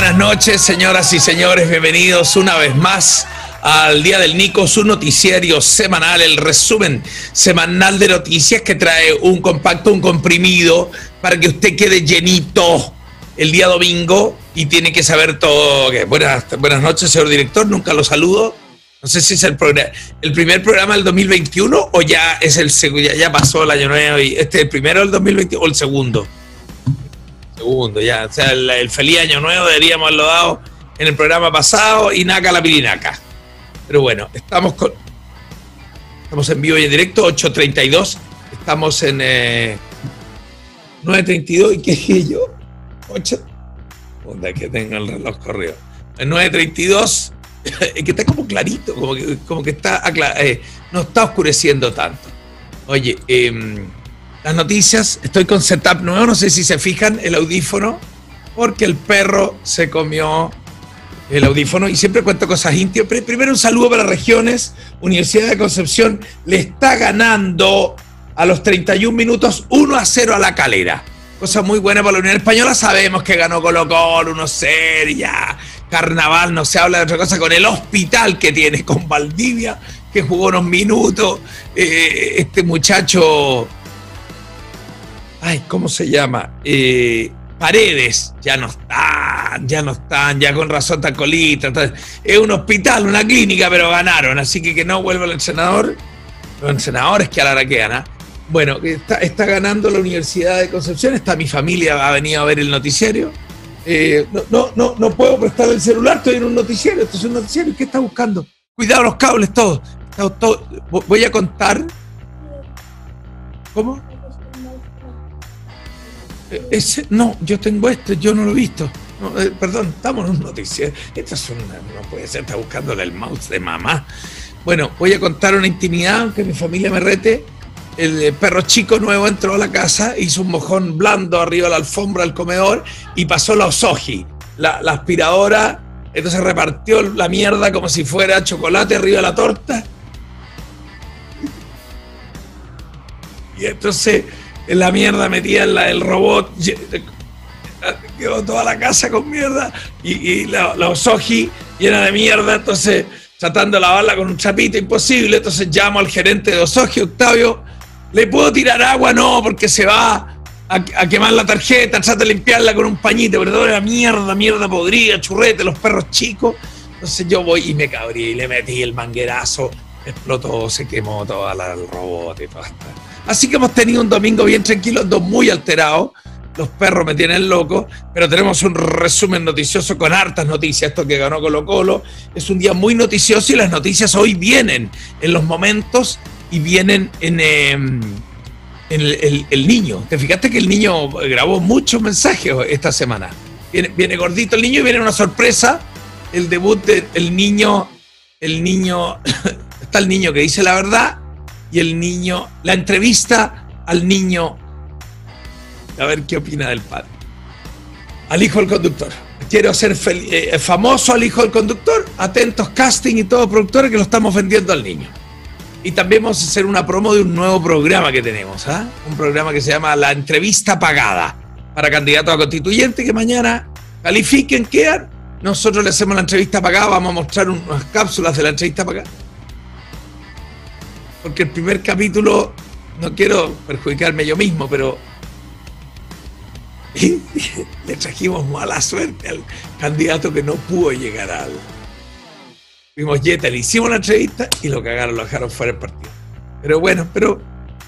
buenas noches, señoras y señores. Bienvenidos una vez más al Día del Nico, su noticiario semanal, el resumen semanal de noticias que trae un compacto, un comprimido, para que usted quede llenito el día domingo y tiene que saber todo. Buenas, buenas noches, señor director, nunca lo saludo. No sé si es el, el primer programa del 2021 o ya es el ya, pasó el año nuevo y este es el primero del 2021 o el segundo. Segundo, ya. O sea, el, feliz año nuevo deberíamos haberlo dado en el programa pasado y naca la pirinaca. Pero bueno, estamos con. Estamos en vivo y en directo, 8.32. Estamos en 9.32. Eh, ¿Y qué dije yo? 8. Onda que tenga el reloj corrido. En 9.32, que está como clarito, como que, como que está. Eh, no está oscureciendo tanto. Oye, eh las noticias. Estoy con setup nuevo, no sé si se fijan el audífono, porque el perro se comió el audífono y siempre cuento cosas íntimas. Primero un saludo para regiones. Universidad de Concepción le está ganando a los 31 minutos 1 a 0 a la calera. Cosa muy buena para la Unión Española. Sabemos que ganó Colo Colo 1-0 ya. Carnaval, no se habla de otra cosa con el hospital que tiene, con Valdivia, que jugó unos minutos. Eh, este muchacho ay, ¿cómo se llama? Eh, paredes, ya no están, ya no están, ya con razón está colita. es un hospital, una clínica, pero ganaron, así que que no vuelva el senador. Los senadores que a la que gana. Bueno, está, está, ganando la Universidad de Concepción, está mi familia, ha venido a ver el noticiario. Eh, no, no, no, puedo prestar el celular, estoy en un noticiario, esto es un noticiario, ¿qué está buscando? Cuidado los cables, todos. Todo, voy a contar. ¿Cómo? Ese, no, yo tengo este, yo no lo he visto. Eh, perdón, estamos en un noticiero. Esta es una, no puede ser, está buscándole el mouse de mamá. Bueno, voy a contar una intimidad, aunque mi familia me rete. El eh, perro chico nuevo entró a la casa, hizo un mojón blando arriba de la alfombra del comedor y pasó la osoji, la, la aspiradora. Entonces repartió la mierda como si fuera chocolate arriba de la torta. Y entonces en la mierda metía en la, el robot, quedó toda la casa con mierda y, la, la, Osoji llena de mierda, entonces tratando de lavarla con un chapito imposible, entonces llamo al gerente de Osoji, Octavio, ¿le puedo tirar agua? No, porque se va a, quemar la tarjeta, trata de limpiarla con un pañito, pero toda la mierda, mierda podrida, churrete, los perros chicos. Entonces yo voy y me cabrí y le metí el manguerazo, explotó, se quemó toda la, el robot y todo. Así que hemos tenido un domingo bien tranquilo, dos muy alterados. Los perros me tienen loco, pero tenemos un resumen noticioso con hartas noticias. Esto que ganó Colo Colo es un día muy noticioso y las noticias hoy vienen en los momentos y vienen en, em, el, niño. ¿Te fijaste que el niño grabó muchos mensajes esta semana? Viene, gordito el niño y viene una sorpresa. El debut del niño, el niño, está el niño que dice la verdad y el niño, la entrevista al niño, a ver qué opina del padre. Al hijo del conductor. Quiero ser eh, famoso al hijo del conductor. Atentos, casting y todos productores que lo estamos vendiendo al niño. Y también vamos a hacer una promo de un nuevo programa que tenemos, ¿ah? Un programa que se llama La Entrevista Pagada para candidatos a constituyente que mañana califiquen, quedan. Nosotros le hacemos la entrevista pagada, vamos a mostrar unas cápsulas de la entrevista pagada porque el primer capítulo, no quiero perjudicarme yo mismo, pero le trajimos mala suerte al candidato que no pudo llegar al. Vimos Jetta, le hicimos la entrevista y lo cagaron, lo dejaron fuera del partido. Pero bueno, pero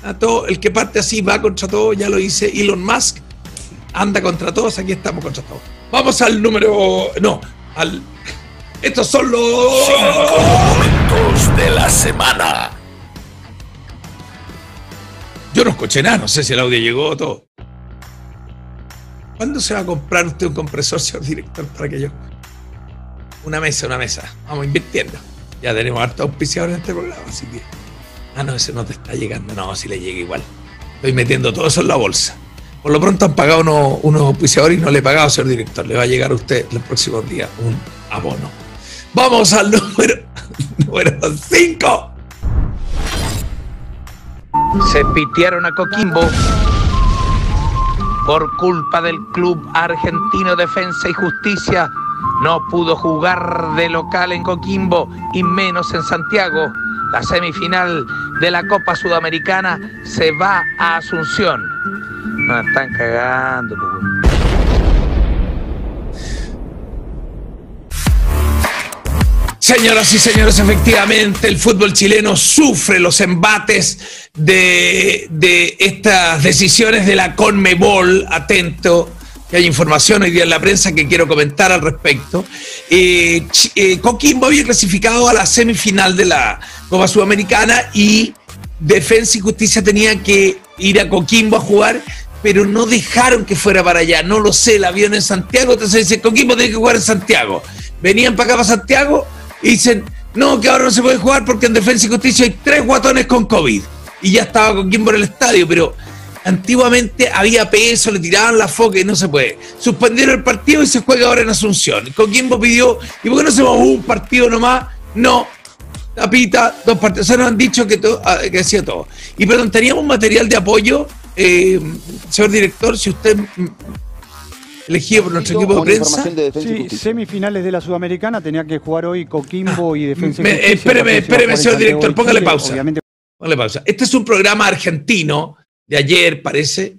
a todo, el que parte así va contra todo, ya lo dice Elon Musk, anda contra todos, aquí estamos contra todos. Vamos al número. No, al. Estos son los. momentos de la semana. Yo no escuché nada, no sé si el audio llegó o todo. ¿Cuándo se va a comprar usted un compresor, señor director, para que yo? Una mesa, una mesa. Vamos invirtiendo. Ya tenemos harto auspiciador en este programa, así que. Ah, no, ese no te está llegando. No, si le llega igual. Estoy metiendo todo eso en la bolsa. Por lo pronto han pagado unos, auspiciadores y no le he pagado, señor director. Le va a llegar a usted los próximos días un abono. Vamos al número 5. Se pitearon a Coquimbo. por culpa del Club Argentino Defensa y Justicia, no pudo jugar de local en Coquimbo y menos en Santiago. La semifinal de la Copa Sudamericana se va a Asunción. Nos están cagando, Señoras y señores, efectivamente el fútbol chileno sufre los embates de, estas decisiones de la Conmebol. Atento, que hay información hoy día en la prensa que quiero comentar al respecto. Eh, eh, Coquimbo había clasificado a la semifinal de la Copa Sudamericana y Defensa y Justicia tenía que ir a Coquimbo a jugar, pero no dejaron que fuera para allá. No lo sé, el avión en Santiago, entonces dice, Coquimbo tiene que jugar en Santiago. Venían para acá, para Santiago, y dicen, no, que ahora no se puede jugar porque en Defensa y Justicia hay tres guatones con COVID. Y ya estaba Coquimbo en el estadio, pero antiguamente había peso, le tiraban la foca y no se puede. Suspendieron el partido y se juega ahora en Asunción. Coquimbo pidió, ¿y por qué no se va un partido nomás? No, tapita, dos partidos. O sea, nos han dicho que, ah, que hacía todo. Y perdón, teníamos material de apoyo, eh, señor director, si usted elegido por nuestro equipo de prensa. sí, semifinales de la Sudamericana, tenía que jugar hoy Coquimbo y Defensa y Justicia, Espéreme, espéreme, señor director, póngale pausa. Póngale pausa. Este es un programa argentino de ayer, parece.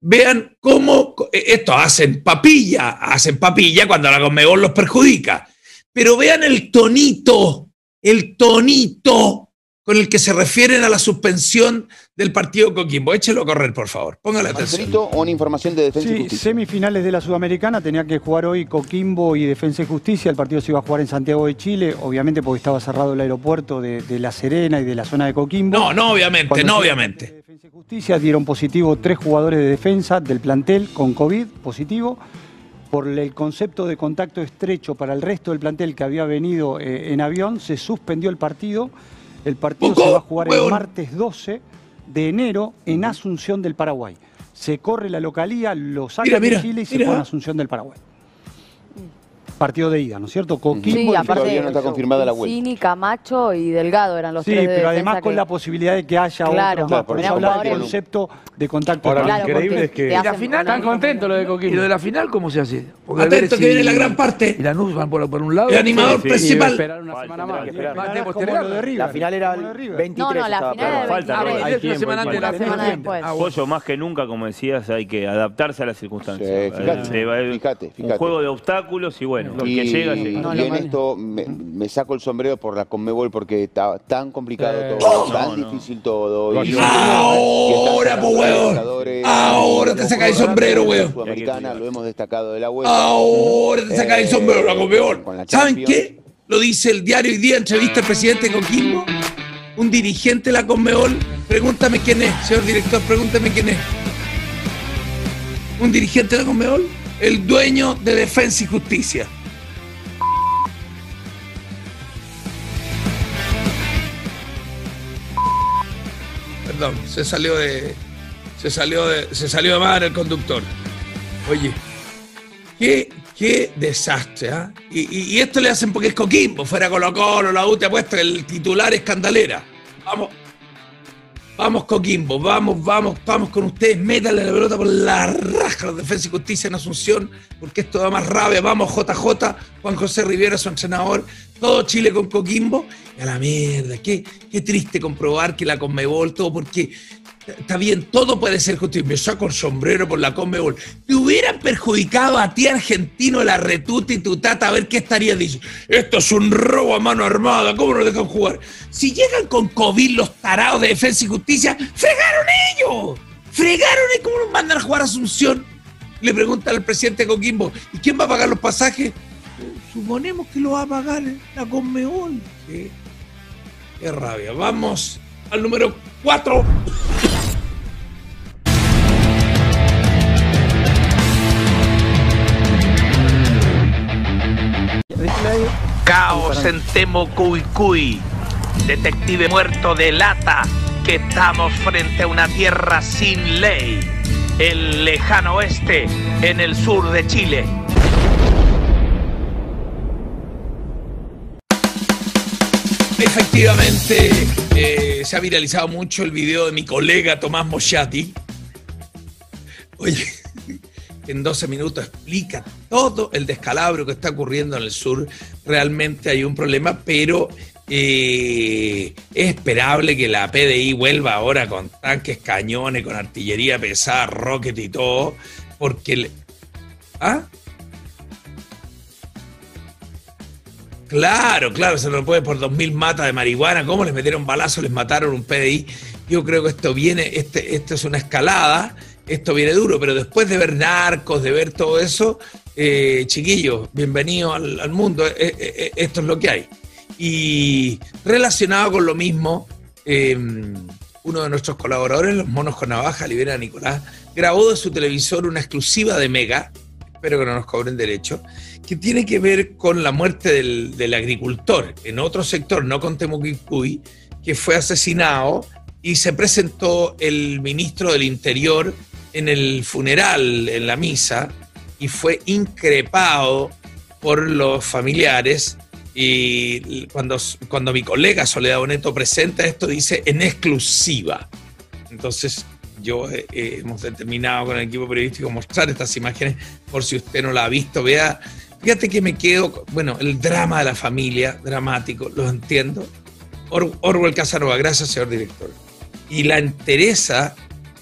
Vean cómo eh, esto hacen papilla, hacen papilla cuando la Conmebol los perjudica. Pero vean el tonito, el tonito con el que se refieren a la suspensión del partido Coquimbo. Échelo a correr, por favor. Póngale atención. o una información de Defensa sí, y Justicia. semifinales de la Sudamericana, tenía que jugar hoy Coquimbo y Defensa y Justicia. El partido se iba a jugar en Santiago de Chile, obviamente porque estaba cerrado el aeropuerto de, de La Serena y de la zona de Coquimbo. No, no, obviamente, Cuando no, obviamente. Defensa y Justicia dieron positivo tres jugadores de defensa del plantel con COVID positivo. Por el concepto de contacto estrecho para el resto del plantel que había venido eh, en avión, se suspendió el partido. El partido se va a jugar el martes 12 de enero en Asunción del Paraguay. Se corre la localía, lo Mira, mira, de Chile y se mira. pone en Asunción del Paraguay. Partido de ida, ¿no es cierto? Coquimbo Sí, y aparte Todavía no está confirmada la vuelta. Cini, Camacho y Delgado eran los Sí, tres de pero además con que- la posibilidad de que haya Claro, otros más. Por eso hablaba del concepto de contacto Ahora. Claro, increíble porque es que- Y la final una- están contentos lo de Coquimbo. ¿Y lo de la final cómo se hace? Porque Atento, que viene la gran parte. Y la NUS van por, por un lado. El animador sí, principal. Esperar una semana más. lo. La final era lo el River. 23. No, no, la final era Falta, el hay 23. tiempo, semana hay antes de la Una semana final. Pollo, más que nunca, como decías, hay que adaptarse a las circunstancias. Sí, fíjate, Eh, haber fíjate, Un fíjate. juego de obstáculos y bueno, Y, que llega, llega. y No, en esto me, me saco el sombrero por la Conmebol porque está tan complicado Eh, todo, no, tan no. difícil todo. y- y Ahora, po, weón. Ahora te sacas el sombrero, weón. Sudamericana, lo hemos destacado de la. Ahora te saca el Eh, sombrero la Conmebol. ¿Saben qué? Lo dice el diario hoy día, entrevista al presidente Coquimbo, un dirigente de la Conmebol. Pregúntame quién es, señor director, pregúntame quién es. Un dirigente de la Conmebol, el dueño de Defensa y Justicia. Se salió de. Se salió de. Se salió de madre el conductor. Oye, qué, qué desastre, ¿ah? Y, y- esto le hacen porque es Coquimbo, fuera Colo Colo, la U te apuesta el titular es Candalera. Vamos. Vamos Coquimbo, vamos, vamos, vamos con ustedes, métanle la pelota por la raja a la Defensa y Justicia en Asunción, porque esto da más rabia, vamos JJ, Juan José Rivera, su entrenador, todo Chile con Coquimbo, a la mierda, qué, qué triste comprobar que la Conmebol, todo porque Está bien, todo puede ser justo. Y me saco el sombrero por la Conmebol. Te hubieran perjudicado a ti, argentino, la retuta y tu tata, a ver qué estarías diciendo. Esto es un robo a mano armada, ¿cómo no dejan jugar? Si llegan con COVID los tarados de defensa y justicia, fregaron ellos. Fregaron y cómo nos mandan a jugar a Asunción. Le preguntan al presidente de Coquimbo, ¿y quién va a pagar los pasajes? Suponemos que lo va a pagar la Conmebol. Qué, qué rabia. Vamos al número 4. Caos en Temo Cuicuy. Detective muerto delata que estamos frente a una tierra sin ley. El lejano oeste en el sur de Chile. Efectivamente, eh, se ha viralizado mucho el video de mi colega Tomás Moschati. Oye, en 12 minutos explica todo el descalabro que está ocurriendo en el sur. Realmente hay un problema, pero eh, es esperable que la PDI vuelva ahora con tanques, cañones, con artillería pesada, rocket y todo, porque... ¿Ah? Claro, claro, se lo puede por 2.000 matas de marihuana. ¿Cómo les metieron balazos? Les mataron un PDI. Yo creo que esto viene, este, esto es una escalada, esto viene duro, pero después de ver narcos, de ver todo eso, eh, chiquillos, bienvenidos al, mundo. Eh, eh, esto es lo que hay. Y relacionado con lo mismo, eh, uno de nuestros colaboradores, los monos con navaja, Libera Nicolás, grabó de su televisor una exclusiva de Mega, espero que no nos cobren derecho, que tiene que ver con la muerte del, del agricultor en otro sector, no con Temuquicuy, que fue asesinado y se presentó el ministro del Interior en el funeral, en la misa, y fue increpado por los familiares. Y cuando, cuando mi colega Soledad Boneto presenta esto, dice en exclusiva. Entonces, yo eh, eh, hemos determinado con el equipo periodístico mostrar estas imágenes por si usted no la ha visto. Vea, fíjate que me quedo, bueno, el drama de la familia, dramático, lo entiendo. Or- Orwell Casanova, gracias, señor director. Y la entereza,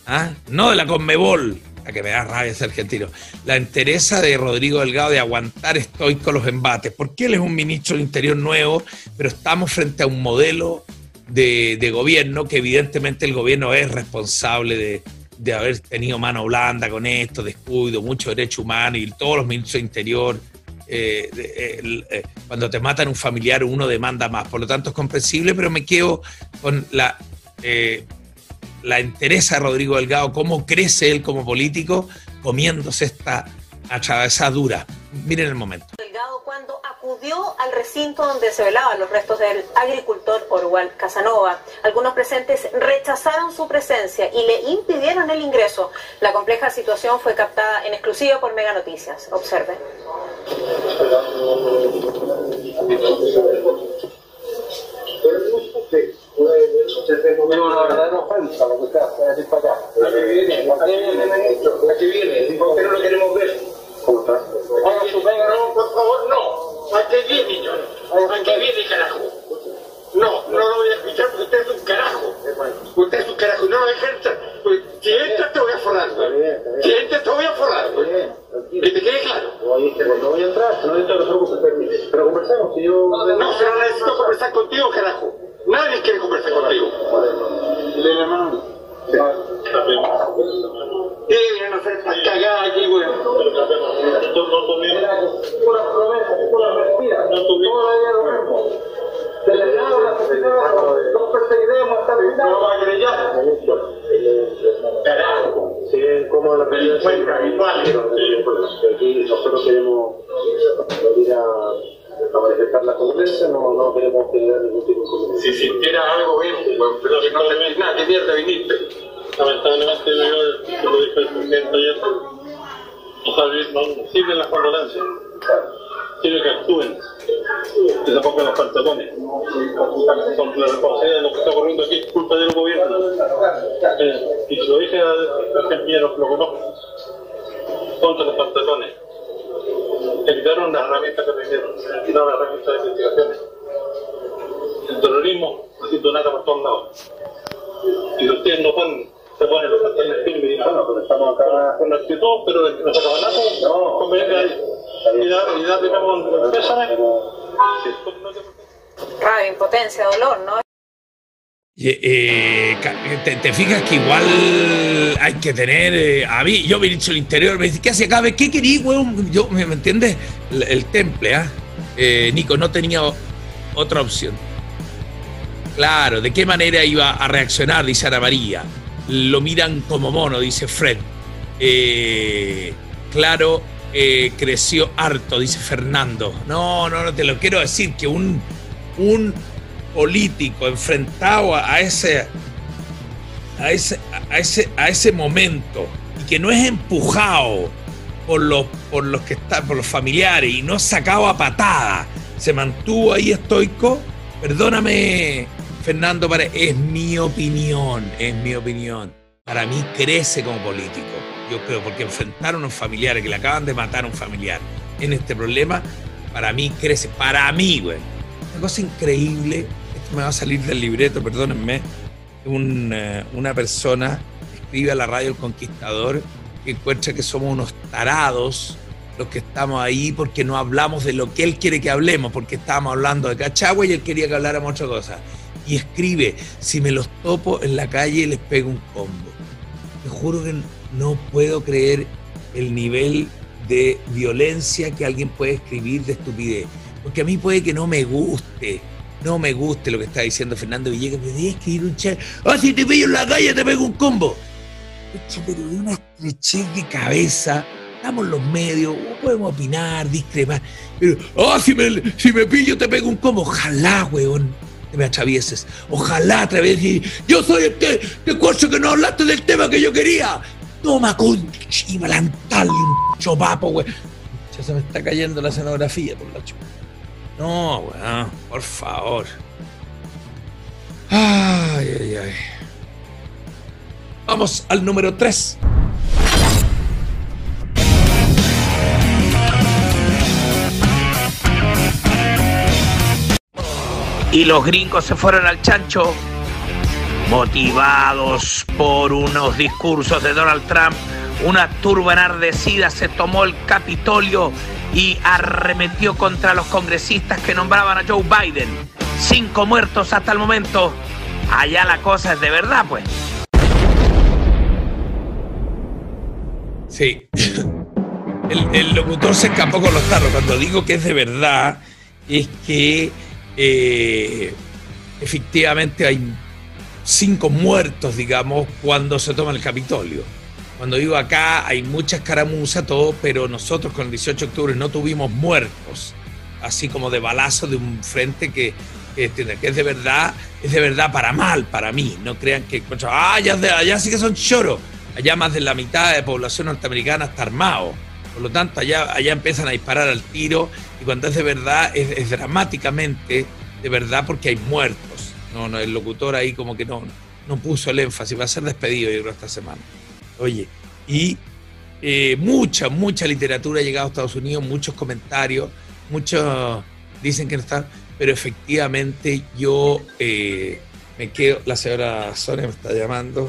¿ah? no de la Conmebol, la que me da rabia ser argentino, la entereza de Rodrigo Delgado de aguantar estoico los embates, porque él es un ministro del Interior nuevo, pero estamos frente a un modelo de, gobierno que evidentemente el gobierno es responsable de, de haber tenido mano blanda con esto, descuido, mucho derecho humano y todos los ministros de Interior. eh, eh, cuando te matan un familiar uno demanda más, por lo tanto es comprensible, pero me quedo con la, eh, la entereza de Rodrigo Delgado, cómo crece él como político comiéndose esta atravesadura. Miren el momento. Delgado cuando acudió al recinto donde se velaban los restos del agricultor Orwell Casanova. Algunos presentes rechazaron su presencia y le impidieron el ingreso. La compleja situación fue captada en exclusiva por Mega Noticias. Observe. una verdadera ofensa lo que usted hace decir para acá. ¿A qué viene? ¿A qué viene, ministro? ¿A qué viene? ¿Por qué no. No, por favor, no. ¿A qué viene, yo? ¿A qué viene, carajo? No, no lo voy a escuchar porque usted es un carajo. Usted es un carajo. No lo deja entrar. Pues, Si entras te voy a forrar. Si entras te voy a forrar. Que te quede claro. No voy a entrar, no necesito que se preocupe. Pero conversemos, si yo... No, pero necesito conversar contigo, carajo. Nadie quiere conversar contigo. Dile, hermano. ¿Qué vienen a hacer esta cagada aquí, güey? Todo lo mismo. La sociedad, los perseguiremos hasta el final. No va a querellar. Carajo. Sí, como la. Aquí nosotros queremos venir a, a manifestar la conciencia, no, no queremos tener ningún tipo de inconveniente. Si sintiera algo bien, bueno, pero si no sentís nada, ¿qué mierda viniste? Lamentablemente, yo, como dijo el presidente ayer, no, no sirven las condolencias, sirve que actúen, que se pongan los pantalones. Son la responsabilidad de lo que está ocurriendo aquí es culpa del gobierno. Eh, y se lo dije a aquel Piero, lo conozco, ponte los pantalones. Evitaron las herramientas que tenían, quitaron las herramientas de investigaciones. El terrorismo haciendo nada por todos lados. Y ustedes no ponen, se ponen los pantalones firmes y dicen, bueno, pero estamos acá con actitud, pero de que no se acaba nada, no, conviene ahí. Y dar, y de nuevo un pésame. Pues, Rabia, impotencia, dolor, ¿no? Eh, ca- te, fijas que igual hay que tener. eh, a mí, yo me he dicho el interior, me dice, ¿qué hace acá? ¿Qué querí, weón? Yo, ¿me, entiendes? El, temple, ¿ah? Eh, Nico, no tenía otra opción. Claro, ¿de qué manera iba a reaccionar? Dice Ana María. Lo miran como mono, dice Fred. Eh, claro, eh, creció harto, dice Fernando. No, no, no, te lo quiero decir que un, un político enfrentado a, ese, a ese, a ese, a ese momento y que no es empujado por los, por los que están, por los familiares y no sacado a patada, se mantuvo ahí estoico. Perdóname, Fernando, es mi opinión, es mi opinión. Para mí crece como político. yo creo, porque enfrentar a unos familiares que le acaban de matar a un familiar en este problema, para mí crece, para mí, güey. Una cosa increíble, me va a salir del libreto, perdónenme, eh, una persona escribe a la radio El Conquistador que encuentra que somos unos tarados los que estamos ahí porque no hablamos de lo que él quiere que hablemos, porque estábamos hablando de Cachagua y él quería que habláramos otra cosa. Y escribe, si me los topo en la calle les pego un combo. Te juro que no puedo creer el nivel de violencia que alguien puede escribir de estupidez. Porque a mí puede que no me guste, no me guste lo que está diciendo Fernando Villegas, pero que escribir un chat, ah, si te pillo en la calle te pego un combo. Pero de una estrechez de cabeza, estamos los medios, podemos opinar, discrepar, pero, ah, si me, si me pillo te pego un combo, ojalá, weón, te me atravieses, ojalá atravieses, yo soy el que, te cuarzo que no hablaste del tema que yo quería, toma con y balantarle un chopapo, weón. Ya se me está cayendo la escenografía por la chupa. No, weón, por favor. Ay, ay, ay. Vamos al número 3. Y los gringos se fueron al chancho, motivados por unos discursos de Donald Trump. Una turba enardecida se tomó el Capitolio y arremetió contra los congresistas que nombraban a Joe Biden. Cinco muertos hasta el momento. Allá la cosa es de verdad, pues. Sí. El, locutor se escapó con los tarros. Cuando digo que es de verdad, es que eh, efectivamente hay cinco muertos, digamos, cuando se toma el Capitolio. Cuando digo acá hay mucha escaramuza, todo, pero nosotros con el 18 de octubre no tuvimos muertos, así como de balazo de un frente que, que, que es de verdad, es de verdad para mal, para mí. No crean que, ah, allá, allá sí que son choros. Allá más de la mitad de la población norteamericana está armado. Por lo tanto, allá, allá empiezan a disparar al tiro y cuando es de verdad, es, es dramáticamente de verdad porque hay muertos. No, no, el locutor ahí como que no, no puso el énfasis, va a ser despedido yo creo esta semana. Oye, y eh, mucha, mucha literatura ha llegado a Estados Unidos, muchos comentarios, muchos dicen que no están, pero efectivamente yo eh, me quedo, la señora Sonia me está llamando.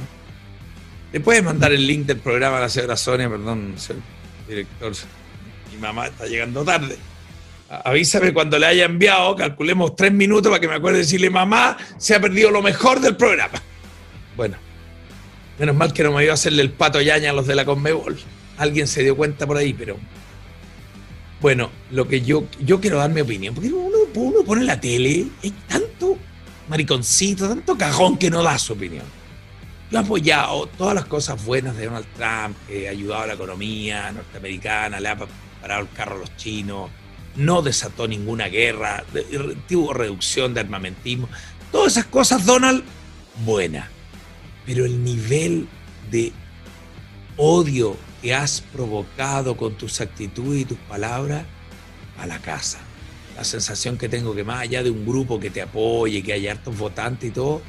¿Le puedes mandar el link del programa a la señora Sonia? Perdón, señor director. Mi mamá está llegando tarde. Avísame cuando le haya enviado, calculemos tres minutos para que me acuerde de decirle, mamá, se ha perdido lo mejor del programa. Bueno, menos mal que no me iba a hacerle el pato yaña a los de la Conmebol. Alguien se dio cuenta por ahí, pero... Bueno, lo que yo, yo quiero dar mi opinión, porque uno, uno pone la tele, hay tanto mariconcito, tanto cajón que no da su opinión. Yo he apoyado todas las cosas buenas de Donald Trump, que ha ayudado a la economía norteamericana, le ha parado el carro a los chinos, no desató ninguna guerra, tuvo reducción de armamentismo. Todas esas cosas, Donald, buena. Pero el nivel de odio que has provocado con tus actitudes y tus palabras, a la casa. La sensación que tengo que más allá de un grupo que te apoye, que haya hartos votantes y todo,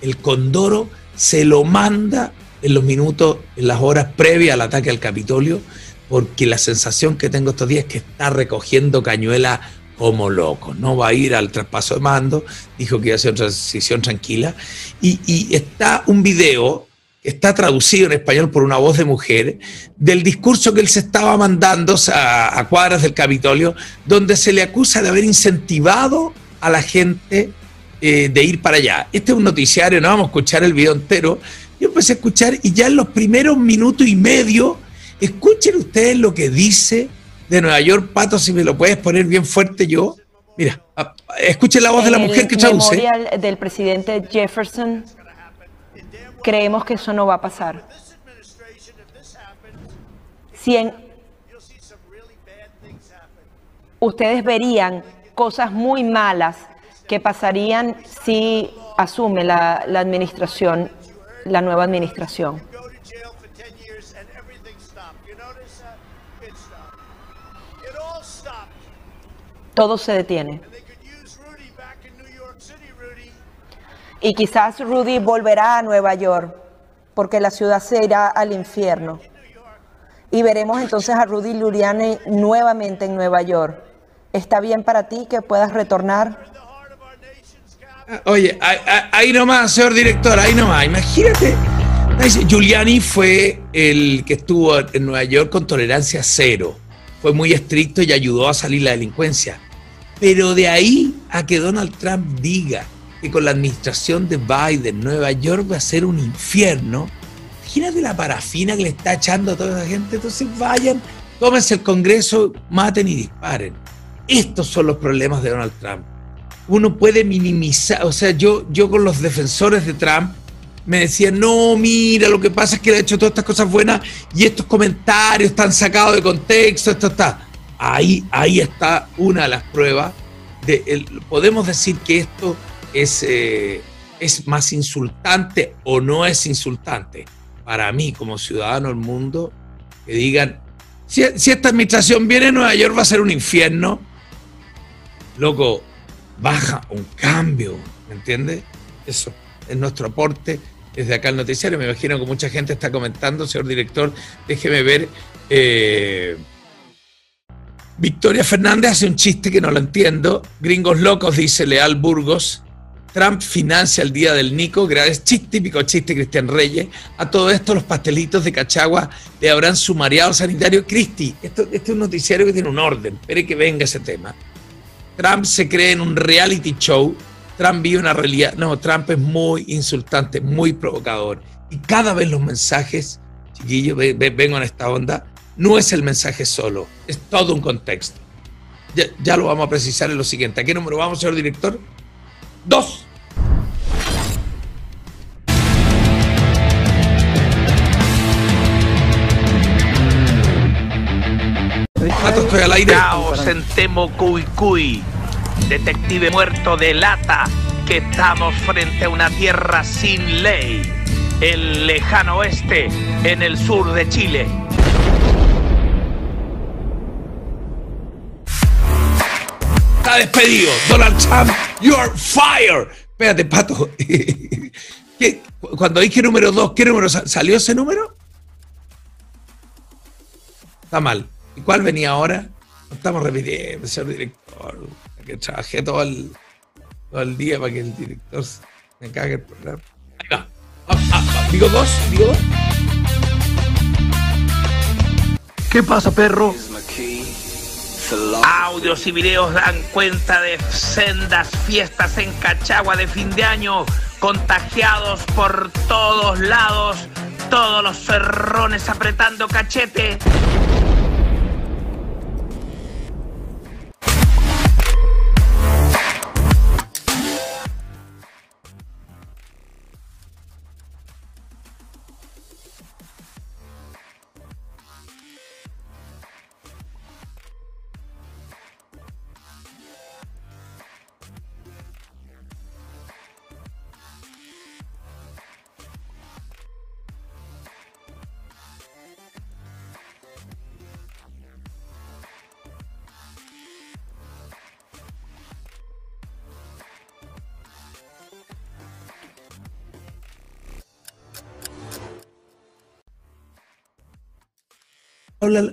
el Condoro se lo manda en los minutos, en las horas previas al ataque al Capitolio, porque la sensación que tengo estos días es que está recogiendo cañuela como loco. No va a ir al traspaso de mando, dijo que iba a ser una transición tranquila. Y, está un video está traducido en español por una voz de mujer, del discurso que él se estaba mandando a, a, cuadras del Capitolio, donde se le acusa de haber incentivado a la gente eh, de ir para allá. Este es un noticiario, no vamos a escuchar el video entero. Yo empecé a escuchar y ya en los primeros minutos y medio, escuchen ustedes lo que dice de Nueva York, Pato, si me lo puedes poner bien fuerte yo. Mira, escuchen la voz de la mujer que traduce. El memorial del presidente Jefferson creemos que eso no va a pasar. Si en, ustedes verían cosas muy malas que pasarían si asume la, la administración, la nueva administración. Todo se detiene. Y quizás Rudy volverá a Nueva York, porque la ciudad se irá al infierno. y veremos entonces a Rudy Giuliani nuevamente en Nueva York. ¿Está bien para ti que puedas retornar? Oye, ahí nomás, señor director, ahí nomás. Imagínate. Giuliani fue el que estuvo en Nueva York con tolerancia cero. Fue muy estricto y ayudó a salir la delincuencia. Pero de ahí a que Donald Trump diga que con la administración de Biden Nueva York va a ser un infierno, imagínate la parafina que le está echando a toda esa gente. Entonces vayan, tómense el Congreso, maten y disparen. Estos son los problemas de Donald Trump uno puede minimizar, o sea, yo, yo con los defensores de Trump me decían, no, mira, lo que pasa es que le ha hecho todas estas cosas buenas y estos comentarios están sacados de contexto, esto está. Ahí, ahí está una de las pruebas. De podemos decir que esto es, eh, es más insultante o no es insultante. Para mí, como ciudadano del mundo, que digan, si, si esta administración viene a Nueva York va a ser un infierno, loco, baja un cambio, ¿me entiendes? Eso es nuestro aporte desde acá al noticiario. Me imagino que mucha gente está comentando, señor director, déjeme ver. eh, Victoria Fernández hace un chiste que no lo entiendo. Gringos locos, dice Leal Burgos. Trump financia el día del Nico, gra- es chiste, típico chiste Cristian Reyes. A todo esto, los pastelitos de Cachagua le habrán sumariado al sanitario. Cristi, esto, este es un noticiario que tiene un orden. Espere que venga ese tema. Trump se cree en un reality show. Trump vive una realidad. No, Trump es muy insultante, muy provocador. Y cada vez los mensajes, chiquillos, ve- ve- vengo en esta onda, no es el mensaje solo, es todo un contexto. Ya, lo vamos a precisar en lo siguiente. ¿A qué número vamos, señor director? Dos. Pato, estoy al aire. Caos en Temo Cuy Cuy. Detective muerto delata que estamos frente a una tierra sin ley. El lejano oeste en el sur de Chile. Está despedido. Donald Trump, you're fired. Espérate, Pato. ¿Qué? Cuando dije número dos, ¿qué número sa- salió ese número? Está mal. ¿Y cuál venía ahora? Estamos repitiendo, señor director. Que trabajé todo el, todo el día para que el director me cague el programa. Ahí va. Ah, ah, ah, Digo dos, digo dos. ¿Qué pasa, perro? Audios y videos dan cuenta de sendas fiestas en Cachagua de fin de año, contagiados por todos lados, todos los cerrones apretando cachete.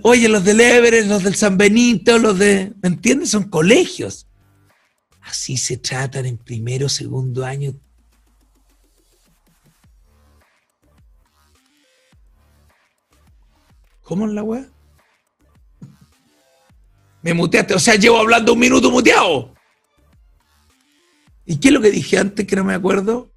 Oye, los del Everest, los del San Benito, los de. ¿Me entiendes? Son colegios. Así se tratan en primero, segundo año. ¿Cómo es la weá? Me muteaste, o sea, llevo hablando un minuto muteado. ¿Y qué es lo que dije antes que no me acuerdo?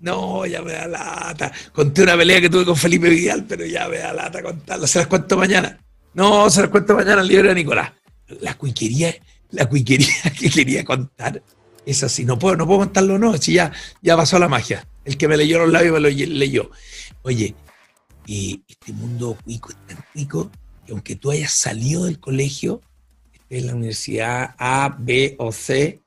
No, ya me da lata. Conté una pelea que tuve con Felipe Vidal, pero ya me da lata contarla. Se las cuento mañana. No, se las cuento mañana al libro de Nicolás. La cuiquería, la cuiquería que quería contar es así. No puedo, no puedo contarlo, no. Si ya, ya pasó la magia. El que me leyó los labios me lo leyó. Oye, este mundo cuico es tan cuico que aunque tú hayas salido del colegio, estés en la universidad A, B o C,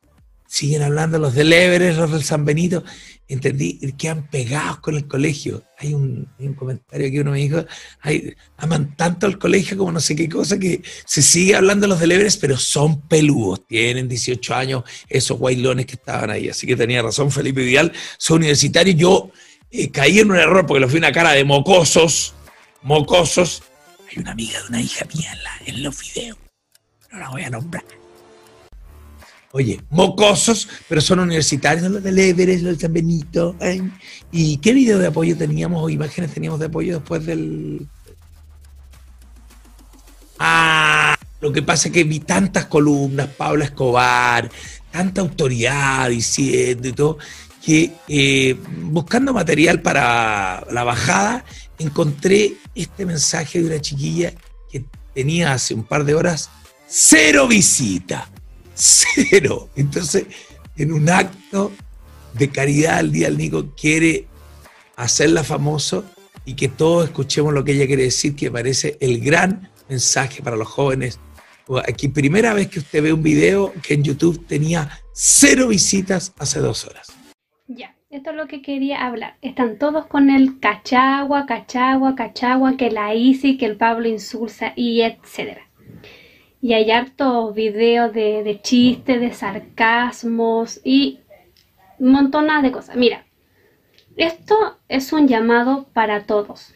siguen hablando los del Everest, los del San Benito, entendí, quedan pegados con el colegio. Hay un, hay comentario que uno me dijo, ay, aman tanto al colegio como no sé qué cosa, que se sigue hablando los del Everest, pero son peludos, tienen 18 años, esos guaylones que estaban ahí. Así que tenía razón Felipe Vidal, soy universitario, yo eh, caí en un error porque lo fui una cara de mocosos, mocosos. Hay una amiga de una hija mía en, la- en los videos. No la voy a nombrar. Oye, mocosos, pero son universitarios, los del Everest, los de San Benito. ¿Y qué video de apoyo teníamos o imágenes teníamos de apoyo después del... Ah, lo que pasa es que vi tantas columnas, Pablo Escobar, tanta autoridad diciendo y todo, que eh, buscando material para la bajada, encontré este mensaje de una chiquilla que tenía hace un par de horas cero visita. Cero. Entonces, en un acto de caridad al Día del Nico, quiere hacerla famoso y que todos escuchemos lo que ella quiere decir, que parece el gran mensaje para los jóvenes. Aquí, primera vez que usted ve un video que en YouTube tenía cero visitas hace dos horas. Ya, esto es lo que quería hablar. Están todos con el cachagua, cachagua, cachagua, que la Isi, que el Pablo insulsa y etcétera. Y hay hartos videos de, de chistes, de sarcasmos y montón de cosas. Mira, esto es un llamado para todos.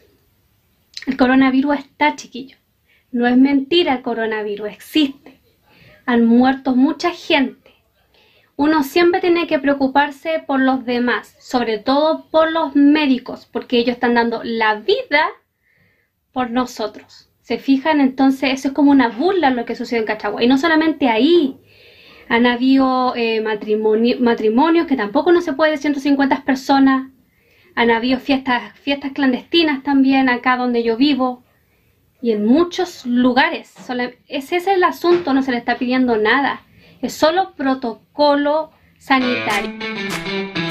El coronavirus está, chiquillo. No es mentira el coronavirus, existe. Han muerto mucha gente. Uno siempre tiene que preocuparse por los demás, sobre todo por los médicos, porque ellos están dando la vida por nosotros. ¿Se fijan? Entonces eso es como una burla lo que sucede en Cachagua. Y no solamente ahí. Han habido eh, matrimonio- matrimonios que tampoco no se puede de 150 personas. Han habido fiestas, fiestas clandestinas también acá donde yo vivo. Y en muchos lugares. Ese es el asunto, no se le está pidiendo nada. Es solo protocolo sanitario.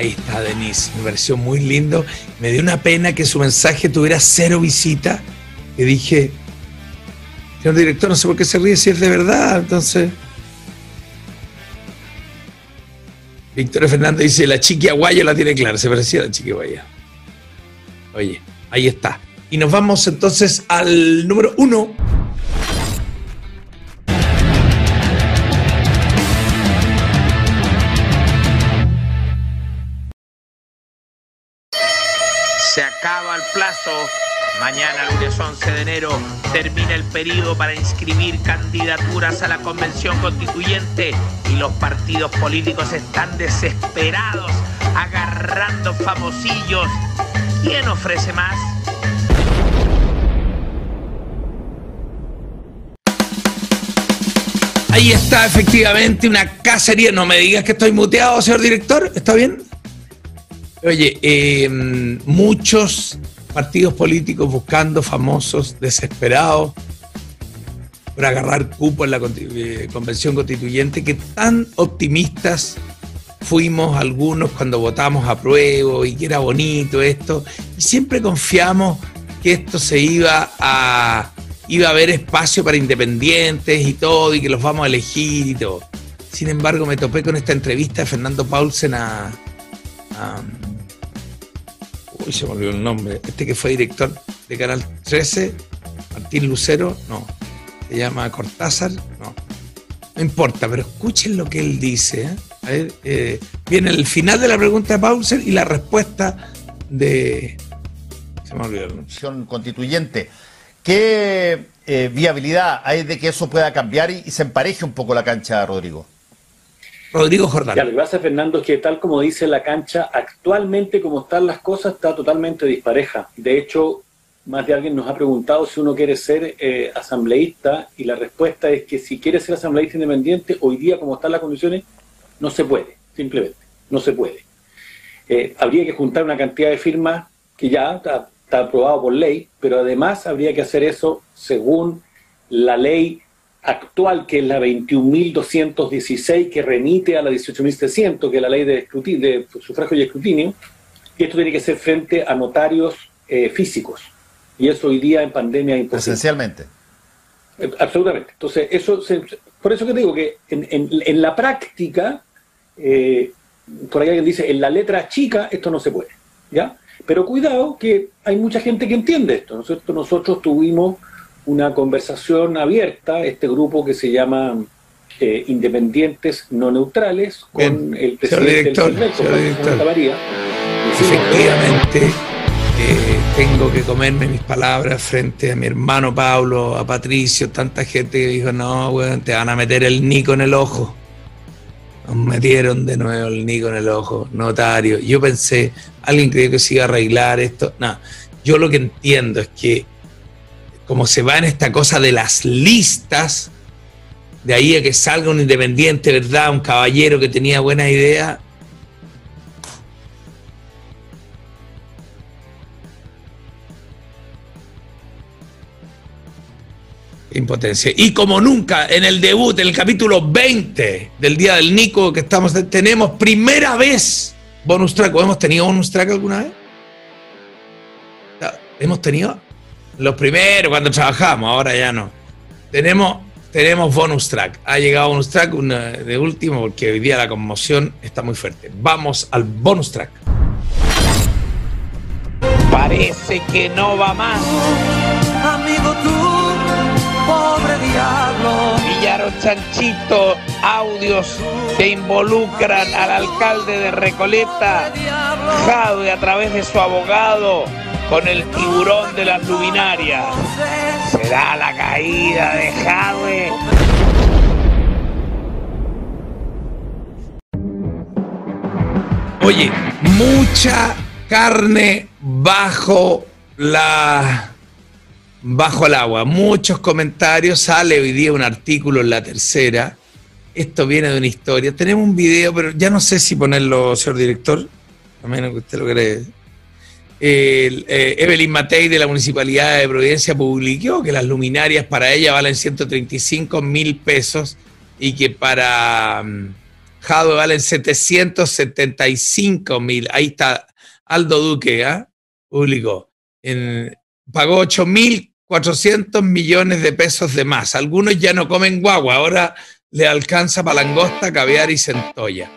Ahí está Denise, me pareció muy lindo. Me dio una pena que su mensaje tuviera cero visita. Que dije, señor director, no sé por qué se ríe si es de verdad. Entonces, Victoria Fernández dice, la chiqui aguayo la tiene clara, se parecía a la chiqui aguayo. Oye, ahí está. Y nos vamos entonces al número uno. Plazo. Mañana, lunes 11 de enero, termina el periodo para inscribir candidaturas a la convención constituyente y los partidos políticos están desesperados, agarrando famosillos. ¿Quién ofrece más? Ahí está efectivamente una cacería. No me digas que estoy muteado, señor director. ¿Está bien? Oye, eh, muchos partidos políticos buscando famosos desesperados por agarrar cupo en la eh, convención constituyente, que tan optimistas fuimos algunos cuando votamos a prueba y que era bonito esto, y siempre confiamos que esto se iba a, iba a haber espacio para independientes y todo, y que los vamos a elegir y todo. Sin embargo, me topé con esta entrevista de Fernando Paulsen a, a- uy, se me olvidó el nombre, este que fue director de Canal 13, Martín Lucero, no, se llama Cortázar, no, no importa, pero escuchen lo que él dice. ¿eh? Eh, viene el final de la pregunta de Paulsen y la respuesta de... Se me olvidó el constituyente. ¿Qué eh, viabilidad hay de que eso pueda cambiar y, y se empareje un poco la cancha, Rodrigo? Rodrigo Jordán. Ya, lo que Fernando, es que tal como dice la cancha, actualmente como están las cosas, está totalmente dispareja. De hecho, más de alguien nos ha preguntado si uno quiere ser eh, asambleísta y la respuesta es que si quiere ser asambleísta independiente, hoy día como están las condiciones, no se puede, simplemente, no se puede. Eh, habría que juntar una cantidad de firmas que ya está, está aprobado por ley, pero además habría que hacer eso según la ley actual, que es la 21.216, que remite a la 18.700, que es la ley de, de sufragio y escrutinio, y esto tiene que ser frente a notarios eh, físicos. Y eso hoy día en pandemia es imposible. Esencialmente. Eh, Absolutamente. Entonces, eso se- por eso que digo que en, en- en la práctica, eh, por ahí alguien dice, en la letra chica esto no se puede. ¿ya? Pero cuidado que hay mucha gente que entiende esto. ¿no es cierto? Nosotros tuvimos una conversación abierta, este grupo que se llama eh, independientes no neutrales con Bien. el Señor presidente director, del señor director. Santamaría. Hicimos- Efectivamente, eh, tengo que comerme mis palabras frente a mi hermano Pablo, a Patricio, tanta gente que dijo, no, weón, te van a meter el Nico en el ojo. Nos metieron de nuevo el Nico en el ojo, notario. Yo pensé, alguien creyó que se iba a arreglar esto. No, yo lo que entiendo es que como se va en esta cosa de las listas, de ahí a que salga un independiente, ¿verdad? Un caballero que tenía buena idea, Impotencia. Y como nunca, en el debut, en el capítulo 20 del Día del Nico que estamos, tenemos primera vez bonus track. ¿O ¿Hemos tenido bonus track alguna vez? ¿Hemos tenido? Los primeros, cuando trabajamos, ahora ya no. Tenemos, tenemos bonus track. Ha llegado bonus track una de último porque hoy día la conmoción está muy fuerte. Vamos al bonus track. Parece que no va más. Amigo tú, pobre diablo. Pillaron chanchito, audios que involucran al alcalde de Recoleta, Jadwe a través de su abogado, con el tiburón de las luminarias. Será la caída de Jadwe. Oye, mucha carne bajo la bajo el agua. Muchos comentarios. Sale hoy día un artículo en la tercera. Esto viene de una historia. Tenemos un video, pero ya no sé si ponerlo, señor director, a menos que usted lo cree. Eh, Evelyn Matei de la Municipalidad de Providencia publicó que las luminarias para ella valen 135 mil pesos y que para Jado valen 775 mil. Ahí está Aldo Duque, ¿ah? Publicó. En- pagó 8.400 millones de pesos de más. Algunos ya no comen guagua, ahora le alcanza para caviar y centolla.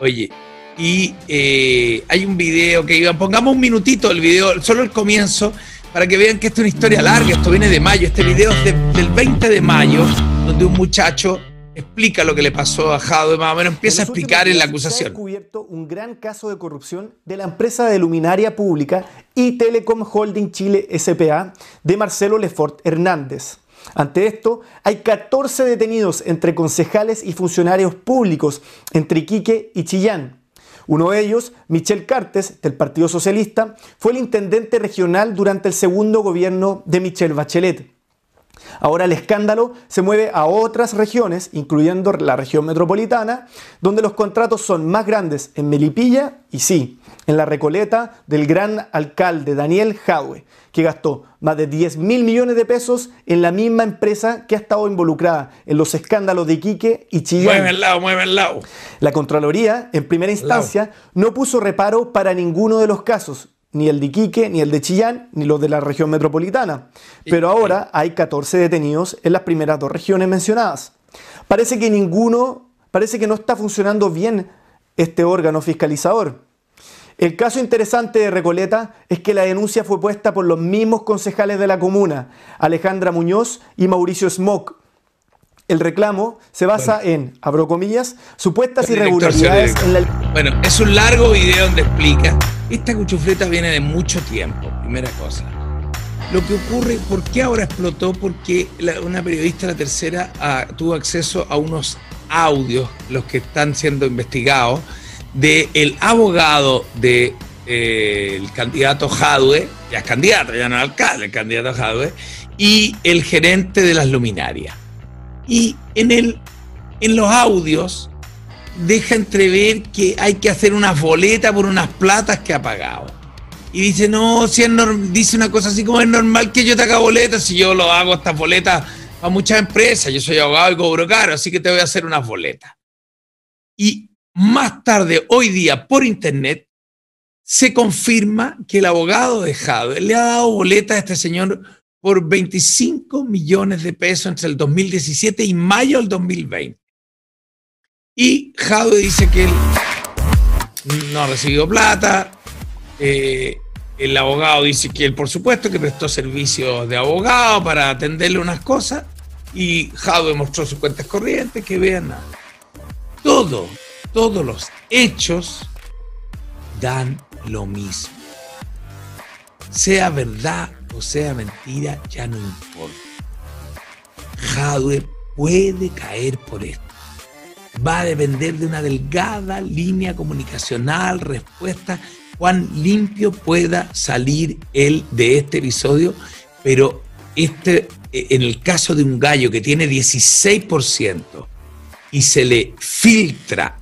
Oye, y eh, hay un video que iba, pongamos un minutito el video, solo el comienzo, para que vean que esto es una historia larga, esto viene de mayo, este video es de- del 20 de mayo, donde un muchacho explica lo que le pasó a Jado, más o menos empieza a explicar en la días Se ha acusación. descubierto un gran caso de corrupción de la empresa de luminaria pública y Telecom Holding Chile SPA de Marcelo Lefort Hernández. Ante esto, hay 14 detenidos entre concejales y funcionarios públicos entre Iquique y Chillán. Uno de ellos, Michel Cartes, del Partido Socialista, fue el intendente regional durante el segundo gobierno de Michel Bachelet. Ahora el escándalo se mueve a otras regiones, incluyendo la región metropolitana, donde los contratos son más grandes en Melipilla y sí, en la Recoleta del gran alcalde Daniel Jaue, que gastó más de 10 mil millones de pesos en la misma empresa que ha estado involucrada en los escándalos de Iquique y Chillán. Mueve al lado, mueve al lado. La Contraloría, en primera instancia, no puso reparo para ninguno de los casos, ni el de Iquique, ni el de Chillán, ni los de la región metropolitana. Pero ahora hay 14 detenidos en las primeras dos regiones mencionadas. Parece que ninguno, parece que no está funcionando bien este órgano fiscalizador. El caso interesante de Recoleta es que la denuncia fue puesta por los mismos concejales de la comuna, Alejandra Muñoz y Mauricio Smock, el reclamo se basa en, abro comillas, supuestas irregularidades en la... Bueno, es un largo video donde explica. Esta cuchufleta viene de mucho tiempo, primera cosa. Lo que ocurre, ¿por qué ahora explotó? Porque la- una periodista la tercera ah, tuvo acceso a unos audios, los que están siendo investigados, del abogado del candidato Jadwe, ya es candidato, ya no es alcalde, el candidato Jadwe, y el gerente de las luminarias. Y en, el, en los audios deja entrever que hay que hacer unas boletas por unas platas que ha pagado. Y dice, no, si es dice una cosa así como es normal que yo te haga boletas, si yo lo hago estas boletas a muchas empresas, yo soy abogado y cobro caro, así que te voy a hacer unas boletas. Y más tarde, hoy día, por internet, se confirma que el abogado de Jadwe le ha dado boletas a este señor por 25 millones de pesos entre el 2017 y mayo del 2020. Y Jadwe dice que él no ha recibido plata. eh, el abogado dice que él, por supuesto, que prestó servicios de abogado para atenderle unas cosas. y Jadwe mostró sus cuentas corrientes, que vean nada. Todo, todos los hechos dan lo mismo. Sea verdad o sea mentira, ya no importa. Jadwe puede caer por esto. Va a depender de una delgada línea comunicacional, respuesta, cuán limpio pueda salir él de este episodio, pero este, en el caso de un gallo que tiene 16% y se le filtra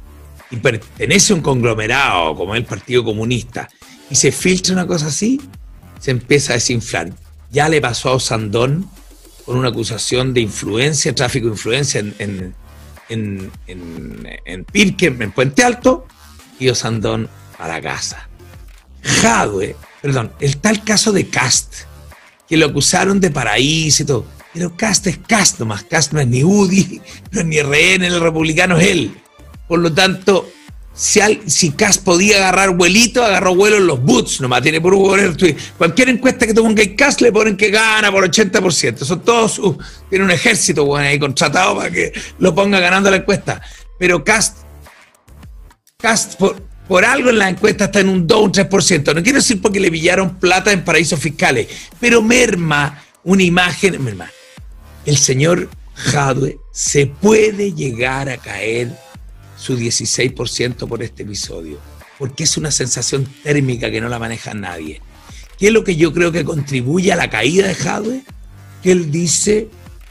y pertenece a un conglomerado como el Partido Comunista y se filtra una cosa así, se empieza a desinflar. Ya le pasó a Osandón con una acusación de influencia, tráfico de influencia en, en, en, en, en en Puente Alto, y Osandón para casa. Jadwe, perdón, el tal caso de Cast, que lo acusaron de paraíso y todo. Pero Cast es Cast nomás, Cast no es ni UDI, no es ni RN, el republicano es él. Por lo tanto, si, al, si Cast podía agarrar vuelito, agarró vuelo en los boots, nomás tiene por Cualquier encuesta que te ponga Cast le ponen que gana por 80%. Son todos, tiene un ejército bueno, ahí contratado para que lo ponga ganando la encuesta. Pero Cast, Cast por, por algo en la encuesta está en un 2 un 3%. No quiero decir porque le pillaron plata en paraísos fiscales, pero merma una imagen, merma. El señor Jadwe se puede llegar a caer su 16% por este episodio, porque es una sensación térmica que no la maneja nadie. ¿Qué es lo que yo creo que contribuye a la caída de Jadwe? Que él dice,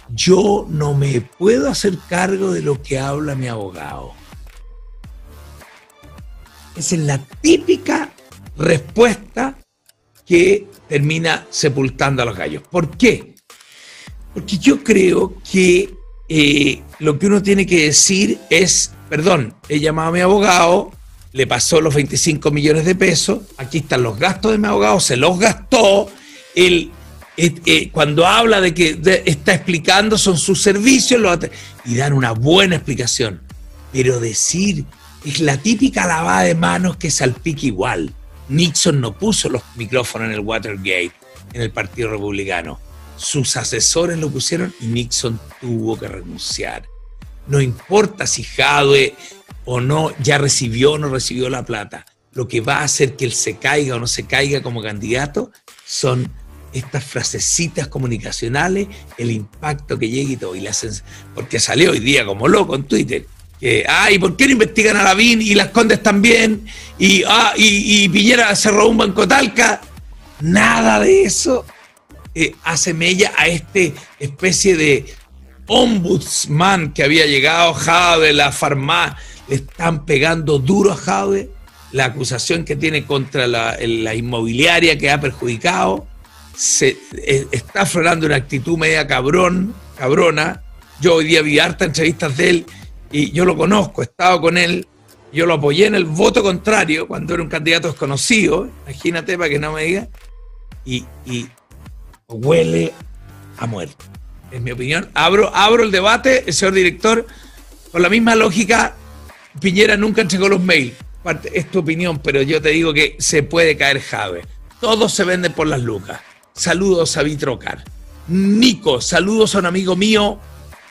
yo no me puedo hacer cargo de lo que habla mi abogado. Esa es la típica respuesta que termina sepultando a los gallos. ¿Por qué? Porque yo creo que eh, lo que uno tiene que decir es, perdón, he llamado a mi abogado, le pasó los 25 millones de pesos, aquí están los gastos de mi abogado, se los gastó, él, eh, eh, cuando habla de que está explicando son sus servicios y dan una buena explicación, pero decir es la típica lavada de manos que salpica igual. Nixon no puso los micrófonos en el Watergate, en el Partido Republicano. Sus asesores lo pusieron y Nixon tuvo que renunciar. No importa si Jadwe o no ya recibió o no recibió la plata. Lo que va a hacer que él se caiga o no se caiga como candidato son estas frasecitas comunicacionales, el impacto que llega y todo. Y porque salió hoy día como loco en Twitter que, ah, por qué no investigan a Lavín y las Condes también? Y, ah, y, Piñera se robó un banco talca. Nada de eso eh, hace mella a este especie de ombudsman que había llegado, Jade, la farmacia, le están pegando duro a Jade, la acusación que tiene contra la, inmobiliaria que ha perjudicado, se, está aflorando una actitud media cabrón, cabrona. Yo hoy día vi harta entrevistas de él y yo lo conozco, he estado con él, yo lo apoyé en el voto contrario cuando era un candidato desconocido, imagínate para que no me diga, y, huele a muerte. En mi opinión, abro, abro el debate, señor director, con la misma lógica, Piñera nunca entregó los mails. Es tu opinión, pero yo te digo que se puede caer Jave. Todos se venden por las lucas. Saludos a Vitrocar. Nico, saludos a un amigo mío.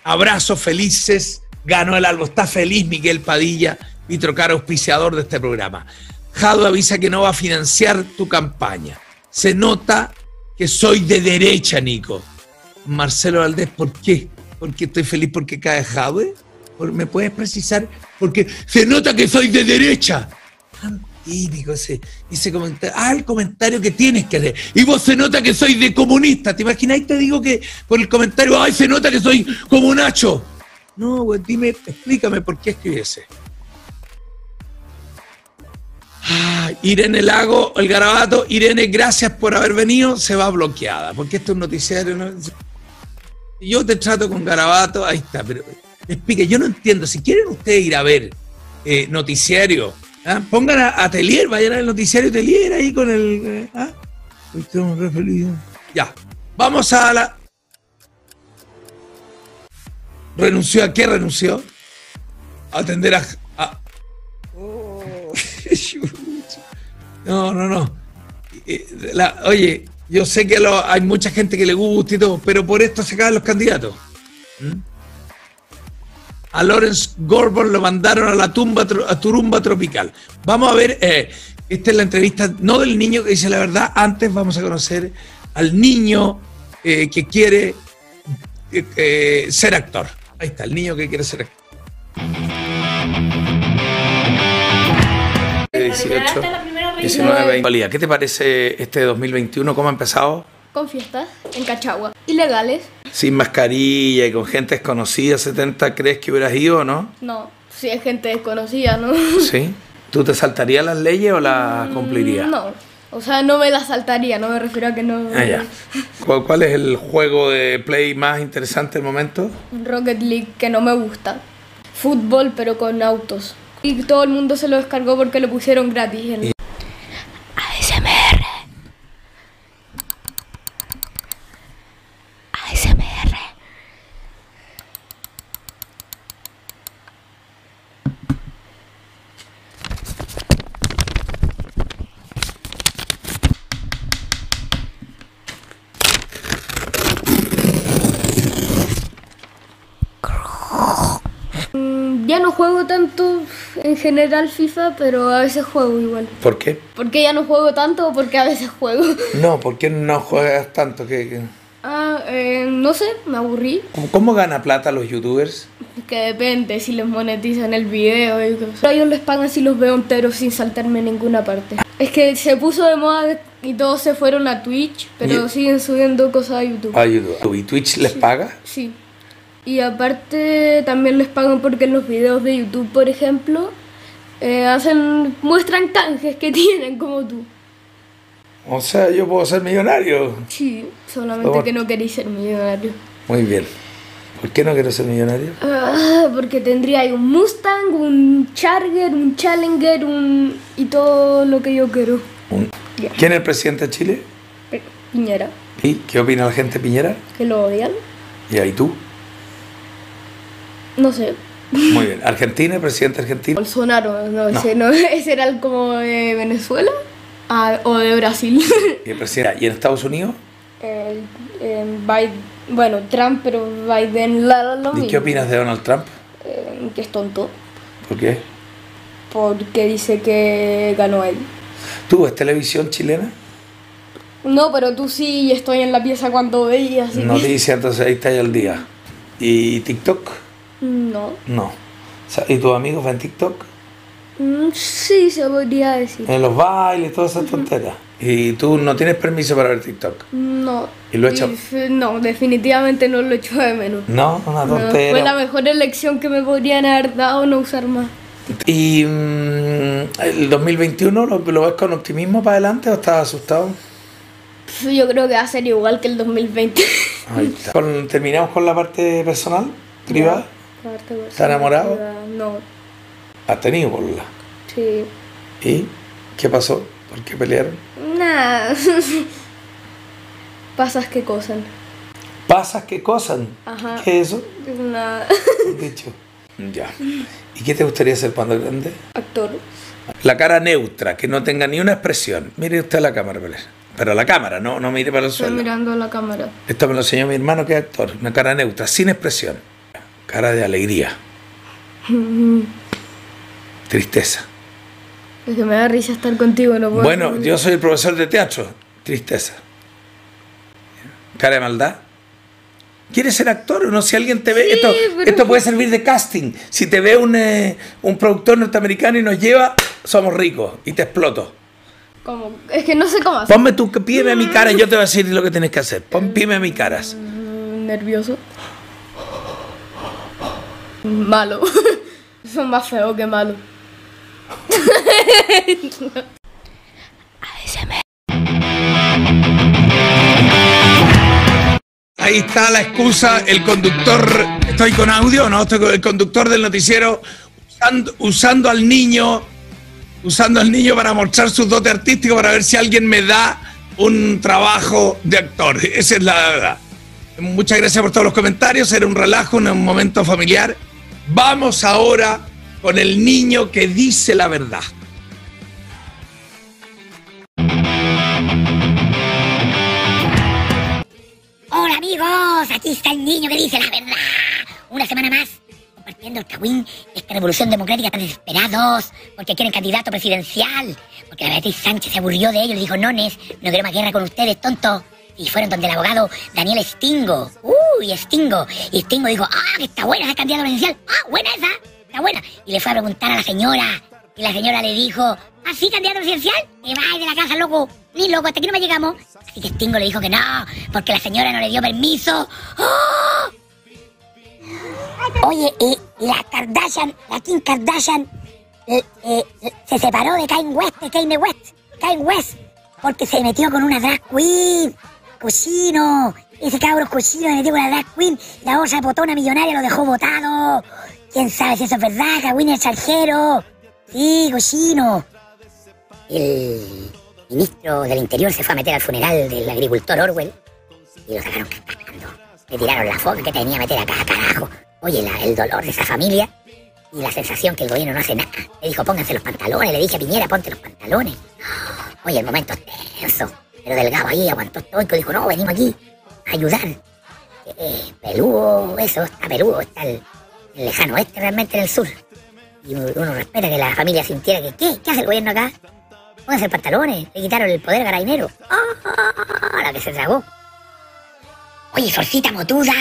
Abrazos felices ganó el algo. Está feliz Miguel Padilla, Vitrocar, auspiciador de este programa. Jado avisa que no va a financiar tu campaña. Se nota que soy de derecha, Nico. Marcelo Valdés, ¿por qué? Porque estoy feliz porque cae Jade. ¿Me puedes precisar? Porque se nota que soy de derecha. típico ese, ese comentario. Ah, el comentario que tienes que hacer. Y vos se nota que soy de comunista. ¿Te imagináis? Te digo que por el comentario, ay, se nota que soy como Nacho. No, güey, dime, explícame por qué escribiese. Ah, Irene Lago, el garabato. Irene, gracias por haber venido. Se va bloqueada, porque esto es un noticiario. Yo te trato con garabato, ahí está, pero explique, yo no entiendo. Si quieren ustedes ir a ver eh, noticiario, ¿ah? pongan a, Atelier, vayan al noticiario Atelier ahí con el. Eh, ¿ah? Ya, vamos a la. ¿Renunció a qué renunció? A atender a... Oh, no, no, no. oye, yo sé que hay mucha gente que le gusta y todo, pero por esto se caen los candidatos. ¿Mm? A Lawrence Gorbon lo mandaron a la tumba, a turumba tropical. Vamos a ver, eh, esta es la entrevista, no del niño que dice la verdad, antes vamos a conocer al niño eh, que quiere eh, eh, ser actor. Ahí está, el niño que quiere ser actor. 18, 19, 20. Valía, ¿Qué te parece este 2021? ¿Cómo ha empezado? Con fiestas en Cachagua. Ilegales. Sin mascarilla y con gente desconocida, 70, ¿crees que hubieras ido o no? No, si es gente desconocida, ¿no? Sí. ¿Tú te saltarías las leyes o las cumplirías? No. O sea, no me la saltaría, no me refiero a que no. Ah, ya. ¿Cuál, cuál es el juego de play más interesante del momento? Rocket League que no me gusta. Fútbol, pero con autos. Y todo el mundo se lo descargó porque lo pusieron gratis. En... ASMR. ASMR. Mm, Ya no juego tanto en general FIFA, pero a veces juego igual. ¿Por qué? ¿Por qué ya no juego tanto o porque a veces juego? No, ¿por qué no juegas tanto? ¿Qué, qué? Ah, eh, no sé, me aburrí. ¿Cómo, gana plata los youtubers? Que depende si les monetizan el video. Y cosas. Ellos les pagan si los veo enteros sin saltarme en ninguna parte. Es que se puso de moda y todos se fueron a Twitch, pero Y- siguen subiendo cosas a YouTube. Ah, YouTube. ¿Y Twitch les paga? Sí. Y aparte también les pagan porque en los videos de YouTube, por ejemplo, eh, hacen muestran canjes que tienen como tú. O sea, yo puedo ser millonario. Sí, solamente Por- que no queréis ser millonario. Muy bien. ¿Por qué no quiero ser millonario? Ah, porque tendría ahí un Mustang, un Charger, un Challenger, un y todo lo que yo quiero. Un-. ¿Quién es el presidente de Chile? Piñera, ¿Y qué opina la gente de Piñera? que lo odian. ¿Y ahí tú? No sé. Muy bien. ¿Argentina, presidente argentino? Bolsonaro, no, No. Ese, no, ese era el como de Venezuela Ah, o de Brasil. ¿Y, el presidente? ¿Y en Estados Unidos? Eh, eh, Biden- bueno, Trump, pero Biden la, lo ¿Y mismo. qué opinas de Donald Trump? Eh, que es tonto, ¿Por qué? porque dice que ganó él. ¿Tú ves televisión chilena? No, pero tú sí, estoy en la pieza cuando veías. que- Noticias, entonces ahí está ya el día. ¿Y TikTok? No. No. ¿Y tus amigos ven TikTok? Mm, Sí, se podría decir. En los bailes, todas esas tonteras. Y tú no tienes permiso para ver TikTok. No. ¿Y lo he hecho? f- No, definitivamente no lo echo de menos. No, una No, tontera. fue la mejor elección que me podrían haber dado no usar más. ¿Y mm, el 2021 lo, lo ves con optimismo para adelante o estás asustado? Yo creo que va a ser igual que el 2020. Ahí está. Con- ¿Terminamos con la parte personal, privada? ¿Está enamorado? No, ¿Has tenido boluda? sí. ¿Y qué pasó? ¿Por qué pelearon? Nada. Pasas que cosan. ¿Pasas qué cosas? Ajá. ¿Qué es eso? Nada. Dicho. Ya. ¿Y qué te gustaría ser cuando grande? Actor. La cara neutra, que no tenga ni una expresión. Mire usted a la cámara. Pero a la cámara, no, no mire para el Estoy suelo. mirando a la cámara. Esto me lo enseñó mi hermano que es actor. Una cara neutra, sin expresión. Cara de alegría, tristeza. Es que me da risa estar contigo, no puedo. Bueno, yo soy el profesor de teatro. Tristeza. Cara de maldad. ¿Quieres ser actor o no? Si alguien te ve, esto, pero- esto puede servir de casting. Si te ve un, eh, un productor norteamericano y nos lleva, somos ricos y te exploto. ¿Cómo? Es que no sé cómo hacer. Ponme tu, pídeme a mi cara y yo te voy a decir lo que tienes que hacer. Pon, pídeme a mi caras. Mm, Nervioso. Malo. Son más feo que malo. Ahí está la excusa, el conductor, estoy con audio, ¿no? Estoy con el conductor del noticiero usando, usando al niño, usando al niño para mostrar sus dotes artísticos, para ver si alguien me da un trabajo de actor. Esa es la verdad. Muchas gracias por todos los comentarios, era un relajo, un momento familiar. Vamos ahora con el niño que dice la verdad. Hola amigos, aquí está el niño que dice la verdad. Una semana más compartiendo el Cagüín, esta revolución democrática tan desesperados, porque quieren candidato presidencial, porque la Beatriz Sánchez se aburrió de ellos y dijo, nones, no quiero más guerra con ustedes, tonto. Y fueron donde el abogado Daniel Stingo. Uy, Stingo. Y Stingo dijo, ah, que está buena esa candidato presidencial. Ah, buena esa, está buena. Y le fue a preguntar a la señora. Y la señora le dijo, ¿ah, sí, candidato presidencial? Te vas de la casa, loco. Ni loco, hasta aquí no me llegamos. Así que Stingo le dijo que no, porque la señora no le dio permiso. ¡Ah! Oye, y la Kardashian, la Kim Kardashian, eh, eh, se separó de Kanye West, de Kanye West, Kanye West, porque se metió con una drag queen, cochino. Ese cabro cochino se metió una drag queen, la otra potona millonaria lo dejó botado. ¿Quién sabe si eso es verdad? Kawin es extranjero. Sí, cochino. El ministro del Interior se fue a meter al funeral del agricultor Orwell y lo sacaron cagando. Le tiraron la foto que tenía a meter acá, carajo. Oye, el dolor de esa familia y la sensación que el gobierno no hace nada. Le dijo, pónganse los pantalones. Le dije a Piñera, ponte los pantalones. Oye, el momento es tenso. Pero Delgado ahí aguantó estoico y dijo, no, venimos aquí a ayudar. Eh, eh, eso, está peludo, está el, lejano oeste realmente en el sur. Y uno, respeta que la familia sintiera que, ¿qué? ¿Qué hace el gobierno acá? Pónganse pantalones, le quitaron el poder carabinero. ¡Ah! La que se tragó. Oye, Sorcita Motuda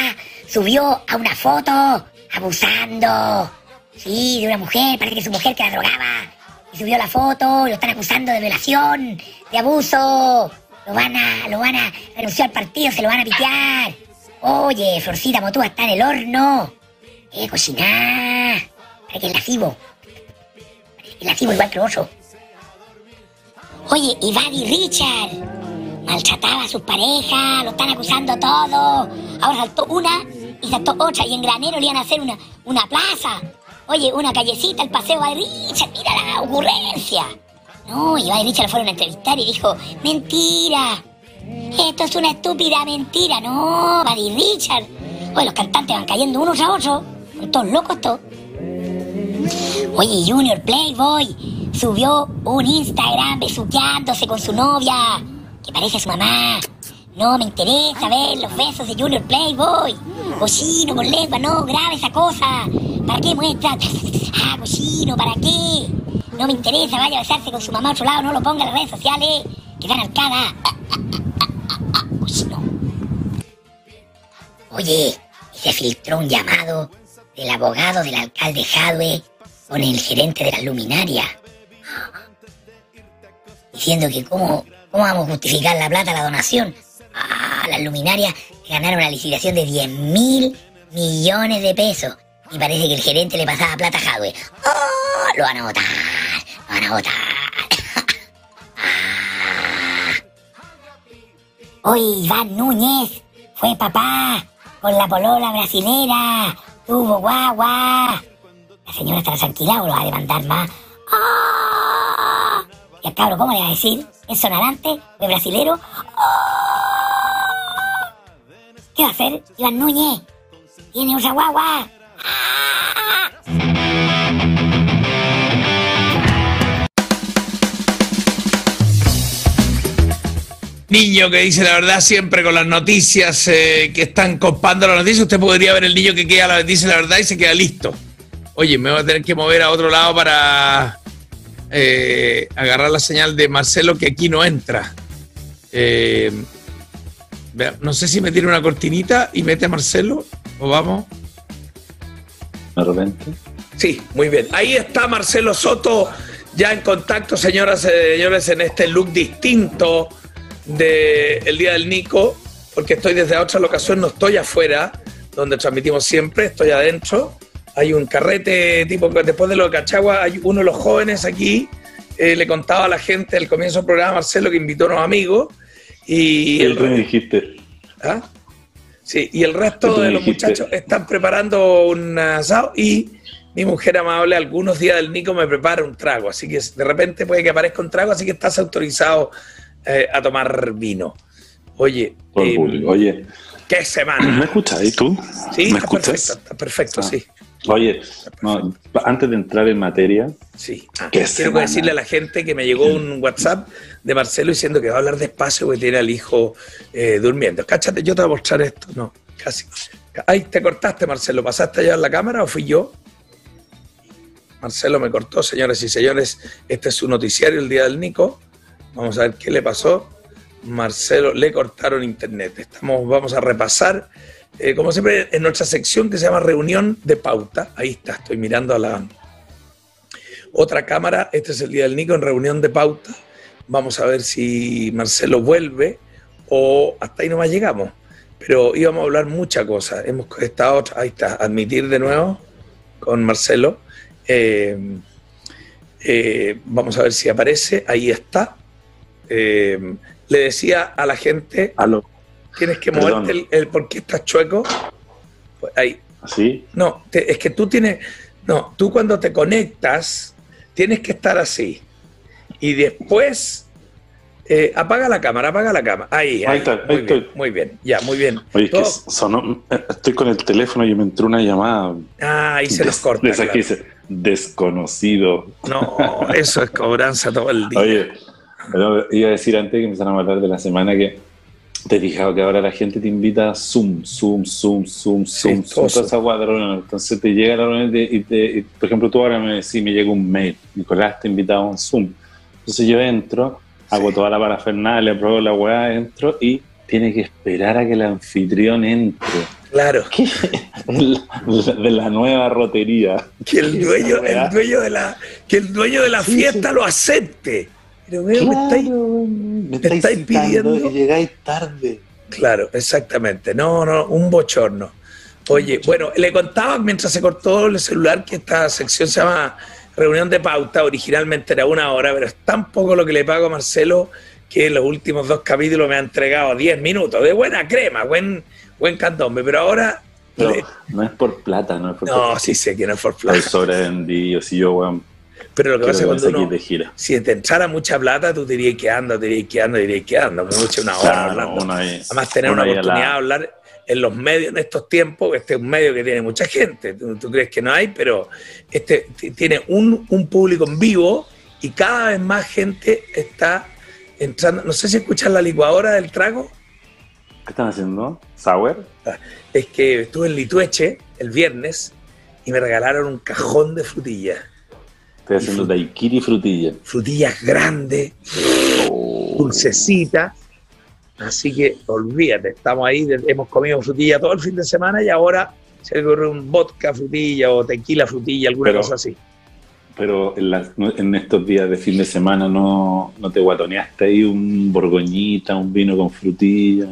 subió a una foto abusando. Sí, de una mujer, parece que su mujer que la drogaba. Y subió la foto, lo están acusando de violación, de abuso. Lo van a, lo van a, renunció al partido, se lo van a pitear. Oye, Florcita Motúa está en el horno. Eh, cocinar. Parece que es lascivo. Es lascivo igual que el oso. Oye, y Buddy Richard maltrataba a sus parejas, lo están acusando todo. Ahora saltó una y saltó otra y en Granero le iban a hacer una, una plaza. Oye, una callecita, el paseo Buddy Richard, mira la ocurrencia. No, y Buddy Richard lo fueron a entrevistar y dijo, mentira. Esto es una estúpida mentira. No, Buddy Richard. Oye, los cantantes van cayendo unos a otros. Son todos locos todos. Oye, Junior Playboy subió un Instagram besuqueándose con su novia, que parece su mamá. No me interesa ver los besos de Junior Playboy. Cochino con lengua, no, grave esa cosa. ¿Para qué muestra? Ah, cochino, ¿para qué? No me interesa, vaya a besarse con su mamá a otro lado, no lo ponga en las redes sociales. Que dan arcada. Ah, ah, ah, ah, ah, cochino. Oye, se filtró un llamado del abogado del alcalde Jadwe con el gerente de la luminaria. Diciendo que cómo, cómo vamos a justificar la plata, la donación. Ah, las luminarias ganaron la licitación de 10 mil millones de pesos. Y parece que el gerente le pasaba plata a Jadwe. ¡Oh! Lo van a votar, lo van a votar. Ah. Hoy Iván Núñez fue papá con la polola brasilera. Tuvo guagua. La señora estará tranquila o lo va a demandar más. ¡Ah! Y al cabro, ¿cómo le va a decir? ¿Es sonarante? ¿De brasilero? ¡Ah! ¿Qué va a hacer Iván Núñez? Tiene. Niño que dice la verdad siempre con las noticias eh, que están copando las noticias. Usted podría ver el niño que queda, la- dice la verdad y se queda listo. Oye, me voy a tener que mover a otro lado para eh, agarrar la señal de Marcelo que aquí no entra. Eh, no sé si me tiene una cortinita y mete a Marcelo o vamos. De repente. Sí, muy bien. Ahí está Marcelo Soto, ya en contacto, señoras y señores, en este look distinto del Día del Nico, porque estoy desde otra locación, no estoy afuera, donde transmitimos siempre, estoy adentro. Hay un carrete tipo, después de lo de Cachagua, hay uno de los jóvenes aquí, eh, le contaba a la gente al comienzo del programa, Marcelo, que invitó a unos amigos, y el, me dijiste. ¿Ah? Sí, y el resto de los muchachos están preparando un asado y mi mujer amable algunos días del Nico me prepara un trago, así que de repente puede que aparezca un trago, así que estás autorizado eh, a tomar vino. Oye, Por el eh, público. Oye, qué semana. ¿me escucháis tú? Sí, ¿Me está escuchas? perfecto, está perfecto, Ah. sí. Oye, no, antes de entrar en materia, Sí. Ah, quiero semana. decirle a la gente que me llegó un WhatsApp de Marcelo diciendo que va a hablar despacio porque tiene al hijo eh, durmiendo. Cáchate, yo te voy a mostrar esto. No, casi. Ay, te cortaste, Marcelo. ¿Pasaste a llevar la cámara o fui yo? Marcelo me cortó, señores y señores. Este es su noticiario, el día del Nico. Vamos a ver qué le pasó. Marcelo, le cortaron internet. Estamos, vamos a repasar, eh, como siempre, en nuestra sección que se llama Reunión de Pauta. Ahí está, estoy mirando a la, otra cámara. Este es el día del Nico en reunión de pauta. Vamos a ver si Marcelo vuelve o hasta ahí nomás llegamos. Pero íbamos a hablar muchas cosas. Hemos estado, ahí está, admitir de nuevo con Marcelo. Eh, eh, vamos a ver si aparece. Ahí está. Le decía a la gente, Aló. Tienes que Perdón. moverte el, el- ¿por qué estás chueco? Pues ahí, ¿sí? no, te- es que tú tienes. No, tú cuando te conectas, tienes que estar así. Y después. eh, apaga la cámara, apaga la cámara. Ahí, ahí. Ahí está, ahí muy, bien, estoy. muy bien, ya, muy bien. Oye, es que sonó- eh, estoy con el teléfono y me entró una llamada. Ah, ahí se nos corta. claro. dice, desconocido. No, eso es cobranza todo el día. Oye, pero iba a decir antes que empezáramos a hablar de la semana que te he fijado que ahora la gente te invita a Zoom, Zoom, Zoom, Zoom, Zoom, Zoom, toda esa guada. Entonces te llega la reunión y, te- y por ejemplo, tú ahora me decís, me llega un mail, Nicolás te invita a un Zoom. Entonces yo entro, hago toda la parafernalia, pruebo la weá, entro y tiene que esperar a que el anfitrión entre. Claro. de la nueva rotería. Que el dueño, el dueño de la, que el dueño de la fiesta lo acepte. Pero veo, me estáis, me estáis citando pidiendo. y llegáis tarde. Claro, exactamente. No, no, un bochorno. Oye, bueno, le contaba mientras se cortó el celular que esta sección se llama Reunión de Pauta. Originalmente era una hora, pero es tan poco lo que le pago a Marcelo que en los últimos dos capítulos me ha entregado 10 minutos de buena crema, buen, buen candombe. Pero ahora, le- no es por plata, no es por no, plata. sí sé que no es por plata. sobrevendido, si yo, weón. Pero lo que pasa es cuando uno, de gira. si te entrara mucha plata, tú te dirías que anda, te dirías que anda, te dirías que anda. Me mucha una hora Claro, hablando. Además, tener una la- oportunidad de hablar en los medios en estos tiempos, este es un medio que tiene mucha gente, tú, tú crees que no hay, pero este tiene un, un público en vivo y cada vez más gente está entrando. No sé si escuchan la licuadora del trago. ¿Qué están haciendo? ¿Sour? Es que estuve en Litueche el viernes y me regalaron un cajón de frutillas. Estoy haciendo daiquiri frutilla. Frutillas grandes, dulcecitas. Así que olvídate, estamos ahí, hemos comido frutilla todo el fin de semana y ahora se le ocurre un vodka frutilla o tequila frutilla, alguna Pero- cosa así. Pero en, las- en estos días de fin de semana no, no te guatoneaste ahí un borgoñita, un vino con frutilla,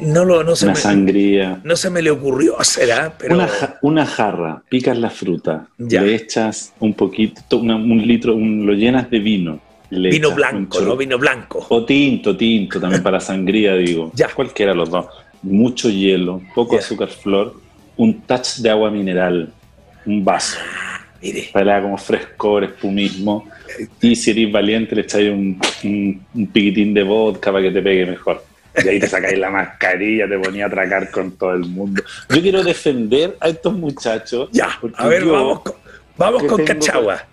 No, lo, no, se una me, sangría. no se me le ocurrió hacer, ¿ah? pero Una, una jarra, picas la fruta, Ya. le echas un poquito, una- un litro, un- lo llenas de vino. le vino blanco, ¿no? Vino blanco. O tinto, tinto, también para sangría, digo. Cualquiera de los dos. Mucho hielo, poco azúcar flor, un touch de agua mineral, un vaso. Mire. Haga como frescor, espumismo. Y si eres valiente, le echáis un, un, un piquitín de vodka para que te pegue mejor. Y ahí te sacáis la mascarilla, te ponía a atracar con todo el mundo. Yo quiero defender a estos muchachos. Ya, a ver, vamos con- vamos con tengo- Cachagua.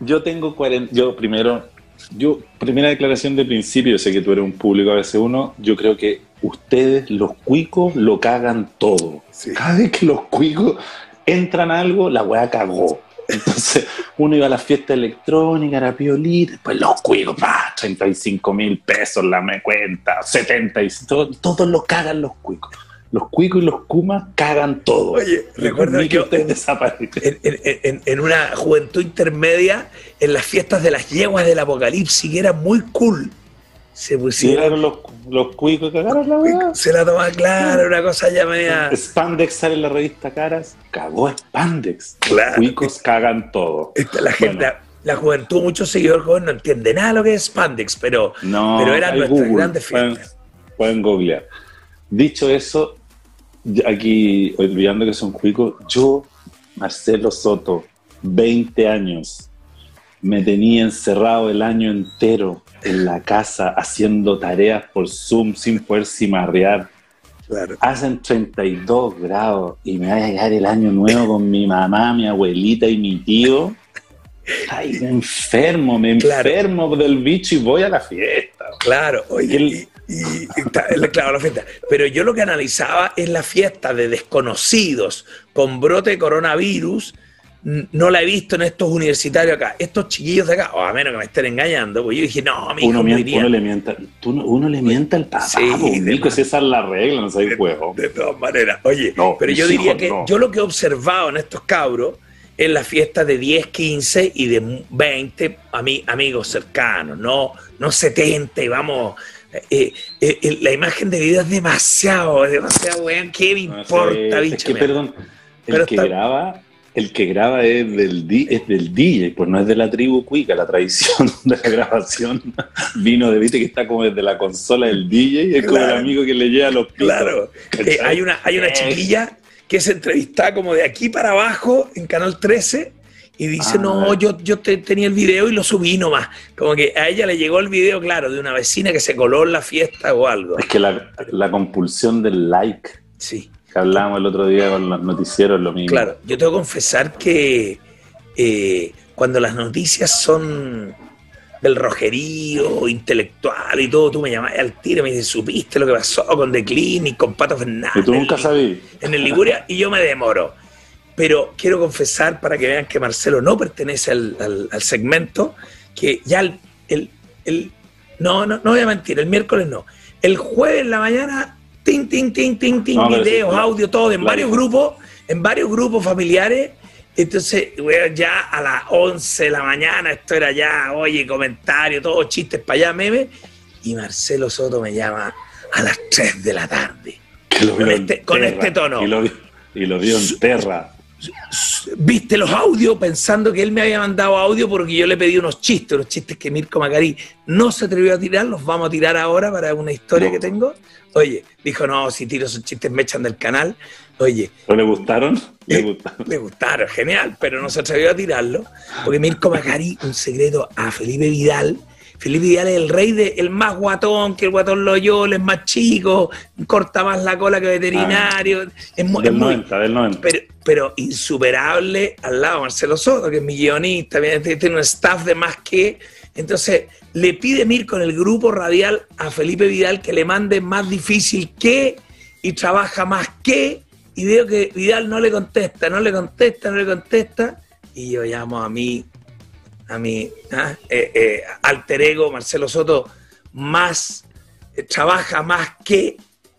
Yo tengo 40. Yo primero, yo, primera declaración de principio, yo sé que tú eres un público a veces uno, yo creo que ustedes, los cuicos, lo cagan todo. Cada vez que los cuicos entran a algo, la weá cagó. Entonces, uno iba a la fiesta electrónica, era piolita, después los cuicos, pa, 35 mil pesos la me cuenta, 70 y todo, todos lo cagan los cuicos. Los cuicos y los kumas cagan todo. Oye, recuerdo que que ustedes desaparecen. en, en- en- en una juventud intermedia, en las fiestas de las yeguas del apocalipsis, que era muy cool. Se pusieron. Los, los cuicos, cagaron la weá. Se la tomaba clara, una cosa ya media. Spandex sale en la revista Caras, cagó Spandex. Claro. Los cuicos cagan todo. La gente, la juventud, muchos seguidores jóvenes no entiende nada de lo que es Spandex, pero, No, pero eran nuestras Google, grandes pueden- fiestas. Pueden googlear. Dicho eso, aquí, olvidando que son cuicos, yo, Marcelo Soto, 20 años, me tenía encerrado el año entero en la casa haciendo tareas por Zoom sin poder cimarrear. hacen 32 grados y me va a llegar el año nuevo con mi mamá, mi abuelita y mi tío. Ay, me enfermo, me enfermo del bicho y voy a la fiesta. Claro, oye, y, y- claro, la fiesta. Pero yo lo que analizaba es la fiesta de desconocidos con brote de coronavirus. No la he visto en estos universitarios acá. Estos chiquillos de acá, o a menos que me estén engañando, pues yo dije, no, mi hijo Uno, no miente- iría. uno le mienta, tú no- uno le miente al papá, Sí, po, Nico, si esa es la regla, no sabes juego. De todas maneras, oye, No, pero yo diría que no. yo lo que he observado en estos cabros es la fiesta de 10, 15 y de 20 ami- amigos cercanos, no, no 70 y vamos. eh, eh, eh, la imagen de video es demasiado, es demasiado, weón. ¿Qué me No sé, importa, es bicho? que, Me- perdón, el Pero que está- graba, el que graba es del, di- es del DJ, pues no es de la tribu cuica, la tradición de la grabación vino de, viste que está como desde la consola del DJ, es como el amigo que le lleva los pitos. Claro, Eh, hay una, hay una chiquilla que es entrevistada como de aquí para abajo en Canal 13 y dice, Ah, no, yo, yo te- tenía el video y lo subí nomás. Como que a ella le llegó el video, claro, de una vecina que se coló en la fiesta o algo. Es que la, la compulsión del like, Sí. Que hablábamos el otro día con los noticieros, lo mismo. Claro, yo tengo que confesar que eh, cuando las noticias son del rojerío intelectual y todo, tú me llamás al tiro y me dices, ¿supiste lo que pasó con The Clinic, con Pato Fernández? Y tú nunca sabías. en el Liguria y yo me demoro. Pero quiero confesar para que vean que Marcelo no pertenece al, al- al segmento, que ya el, el- el- no, no, no voy a mentir, el miércoles no. El jueves en la mañana, tin, tin, tin, tin, tin, No, sí, videos, audio, todo, en Claro. varios grupos, en varios grupos familiares. Entonces, ya a las 11 de la mañana, esto era ya, oye, comentario, todos chistes para allá, memes. Y Marcelo Soto me llama a las 3 de la tarde. Con este- con este tono. Y lo, y lo vio en Terra. Viste los audios pensando que él me había mandado audio porque yo le pedí unos chistes, unos chistes que Mirko Macari no se atrevió a tirar, los vamos a tirar ahora para una historia que tengo. Oye, dijo, no, si tiro esos chistes me echan del canal. Oye, ¿No le gustaron? Le Eh, gustaron. le gustaron, genial, pero no se atrevió a tirarlo, porque Mirko Macari, un secreto a Felipe Vidal. Felipe Vidal es el rey de el más guatón, que el guatón Loyola es más chico, corta más la cola que veterinario. es, mu- es Del muy, 90, del 90. pero, pero insuperable al lado de Marcelo Soto, que es mi guionista, tiene un staff de más que. Entonces, le pide Mirko en el grupo radial a Felipe Vidal que le mande más difícil que y trabaja más que. Y veo que Vidal no le contesta, no le contesta, no le contesta. Y yo llamo a mí, a mi ah, eh, eh, alter ego, Marcelo Soto, más, eh, trabaja más que.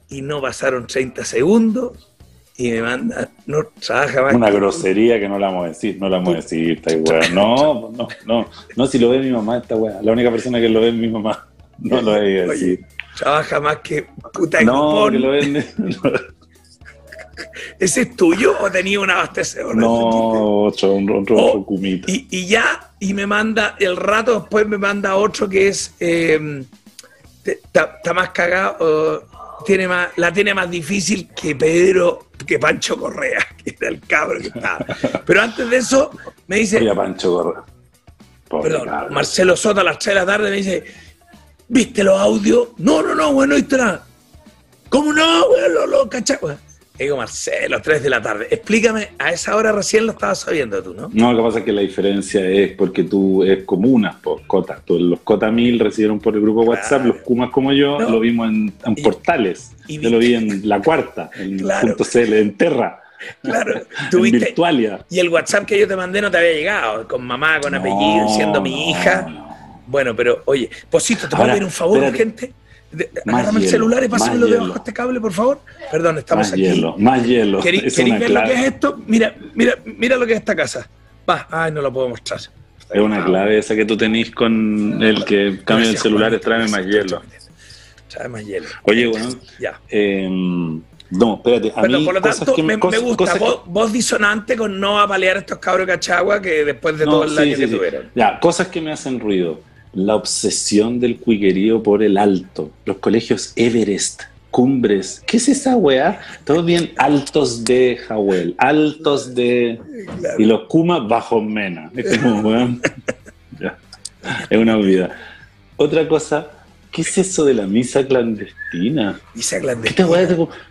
Y no pasaron 30 segundos y me manda, no trabaja más Una que- grosería que no la vamos a decir, no la vamos a decir, esta weá. No, no, no, no, si lo ve mi mamá, esta weá. La única persona que lo ve es mi mamá. No lo voy a decir. Trabaja más que puta No, que lo ven. ¿Ese es tuyo o tenía un abastecedor? No, otro, un- otro, Oh, otro cumita. Y, y ya, y me manda, el rato después me manda otro que es, eh, está más cagado, tiene más, la tiene más difícil que Pedro, que Pancho Correa, que era el cabro que estaba. Pero antes de eso, me dice, Oye, Pancho Correa. Pobre perdón. Marcelo Soto a las 3 de la tarde me dice, ¿viste los audios? No, no, no, bueno, no nada. ¿Cómo no, weón? Lo, lo cachai, weón. Le Digo, Marcelo, 3 de la tarde. Explícame, a esa hora recién lo estabas sabiendo tú, ¿no? No, lo que pasa es que la diferencia es porque tú es comunas, por cotas. Tú- los cota 1000 recibieron por el grupo WhatsApp, los Kumas como yo No. lo vimos en, en portales. y yo lo vi en La Cuarta, en Claro. punto .cl, en Terra, Claro, tuviste. Virtualia. Y el WhatsApp que yo te mandé no te había llegado, con mamá, con apellido, diciendo mi hija. Bueno, pero oye, Posito, ¿te puedo pedir un favor espérate. urgente? Agárrame el celular y pásamelo debajo de este cable, por favor. Perdón, estamos Más aquí. hielo, más hielo. ¿Querí- Es ¿Queréis ver lo clave. que es esto? Mira, mira, mira, lo que es esta casa. Va, ay, no lo puedo mostrar. Es una clave esa que tú tenés con el que cambia el celular, tráeme más hielo. Trae más hielo. Oye, bueno. Ya. eh, no, espérate. A Bueno, mí, por lo tanto, que me, cosas- me gusta cosas que- voz, voz disonante con no apalear a estos cabros de Cachagua que después de No, todo el sí, daño sí, que sí. tuvieron. Ya, cosas que me hacen ruido. La obsesión del cuiguerío por el alto. Los colegios Everest, cumbres. ¿Qué es esa weá? Todos bien altos de Jawel, altos de. Y los Kumas bajo Mena. Es como, weón. Ya. Es una olvida. Otra cosa ¿Qué es eso de la misa clandestina? Misa ¿Qué clandestina.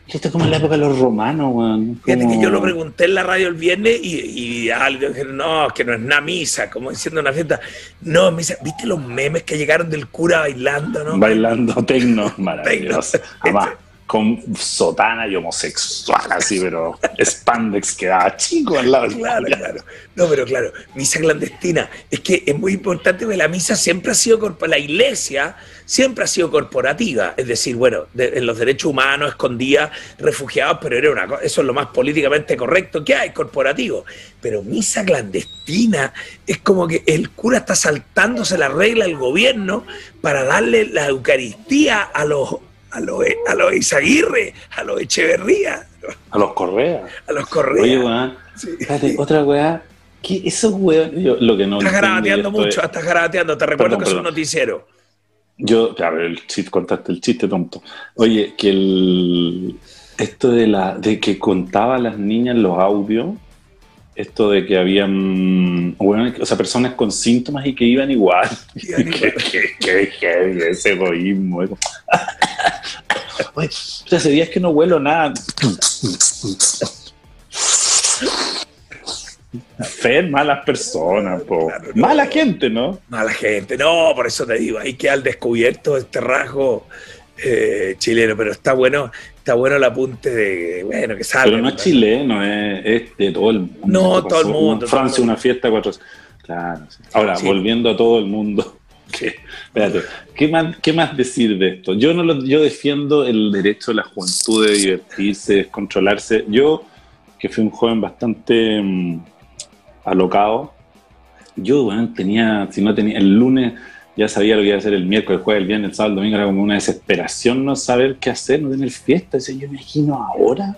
Esto es como en la época de los romanos, weón. Fíjate que yo lo pregunté en la radio el viernes y, y alguien dijo, no, que no es nada misa, como diciendo una fiesta. No, misa. ¿Viste los memes que llegaron del cura bailando, no? Bailando tecno, maravilloso. Además, con sotana y homosexual, así, pero spandex quedaba chico al lado Claro, claro. No, pero claro, misa clandestina. Es que es muy importante porque la misa siempre ha sido, corpo- la iglesia siempre ha sido corporativa. Es decir, bueno, en los derechos humanos escondía refugiados, pero era una eso es lo más políticamente correcto que hay, corporativo. Pero misa clandestina es como que el cura está saltándose la regla del gobierno para darle la Eucaristía a los, a los, a los Izaguirre, a los Echeverría, A los Correa. a los Correa. Oye, weón, espérate, otra weá. ¿Qué, esos weón, yo lo que no Estás garabateando mucho, es- estás garabateando. Te recuerdo Perdón, que es un noticiero. Yo, claro, el chiste, contaste el chiste tonto. Oye, que el esto de la de que contaba a las niñas los audios, esto de que habían bueno, o sea, personas con síntomas y que iban igual. que, que ese egoísmo. eh. Oye, hace días que no huelo nada. Fe, malas personas, po. Mala gente, ¿no? Mala gente. No, por eso te digo, ahí queda al descubierto este rasgo eh, chileno. Pero está bueno, está bueno el apunte de, bueno, que salga. Pero no es chileno, es, es de todo el mundo. No, ¿Qué todo el mundo, Francia, una fiesta, cuatro. Claro. sí. Ahora, Sí. volviendo a todo el mundo. ¿qué? Espérate, ¿qué más, ¿qué más decir de esto? Yo, no lo- yo defiendo el derecho de la juventud de divertirse, descontrolarse. Yo, que fui un joven bastante mm, alocado, yo bueno, tenía, si no tenía, el lunes ya sabía lo que iba a hacer el miércoles, el jueves, el viernes, el sábado, el domingo, era como una desesperación no saber qué hacer, no tener fiesta. Dice, yo me imagino ahora,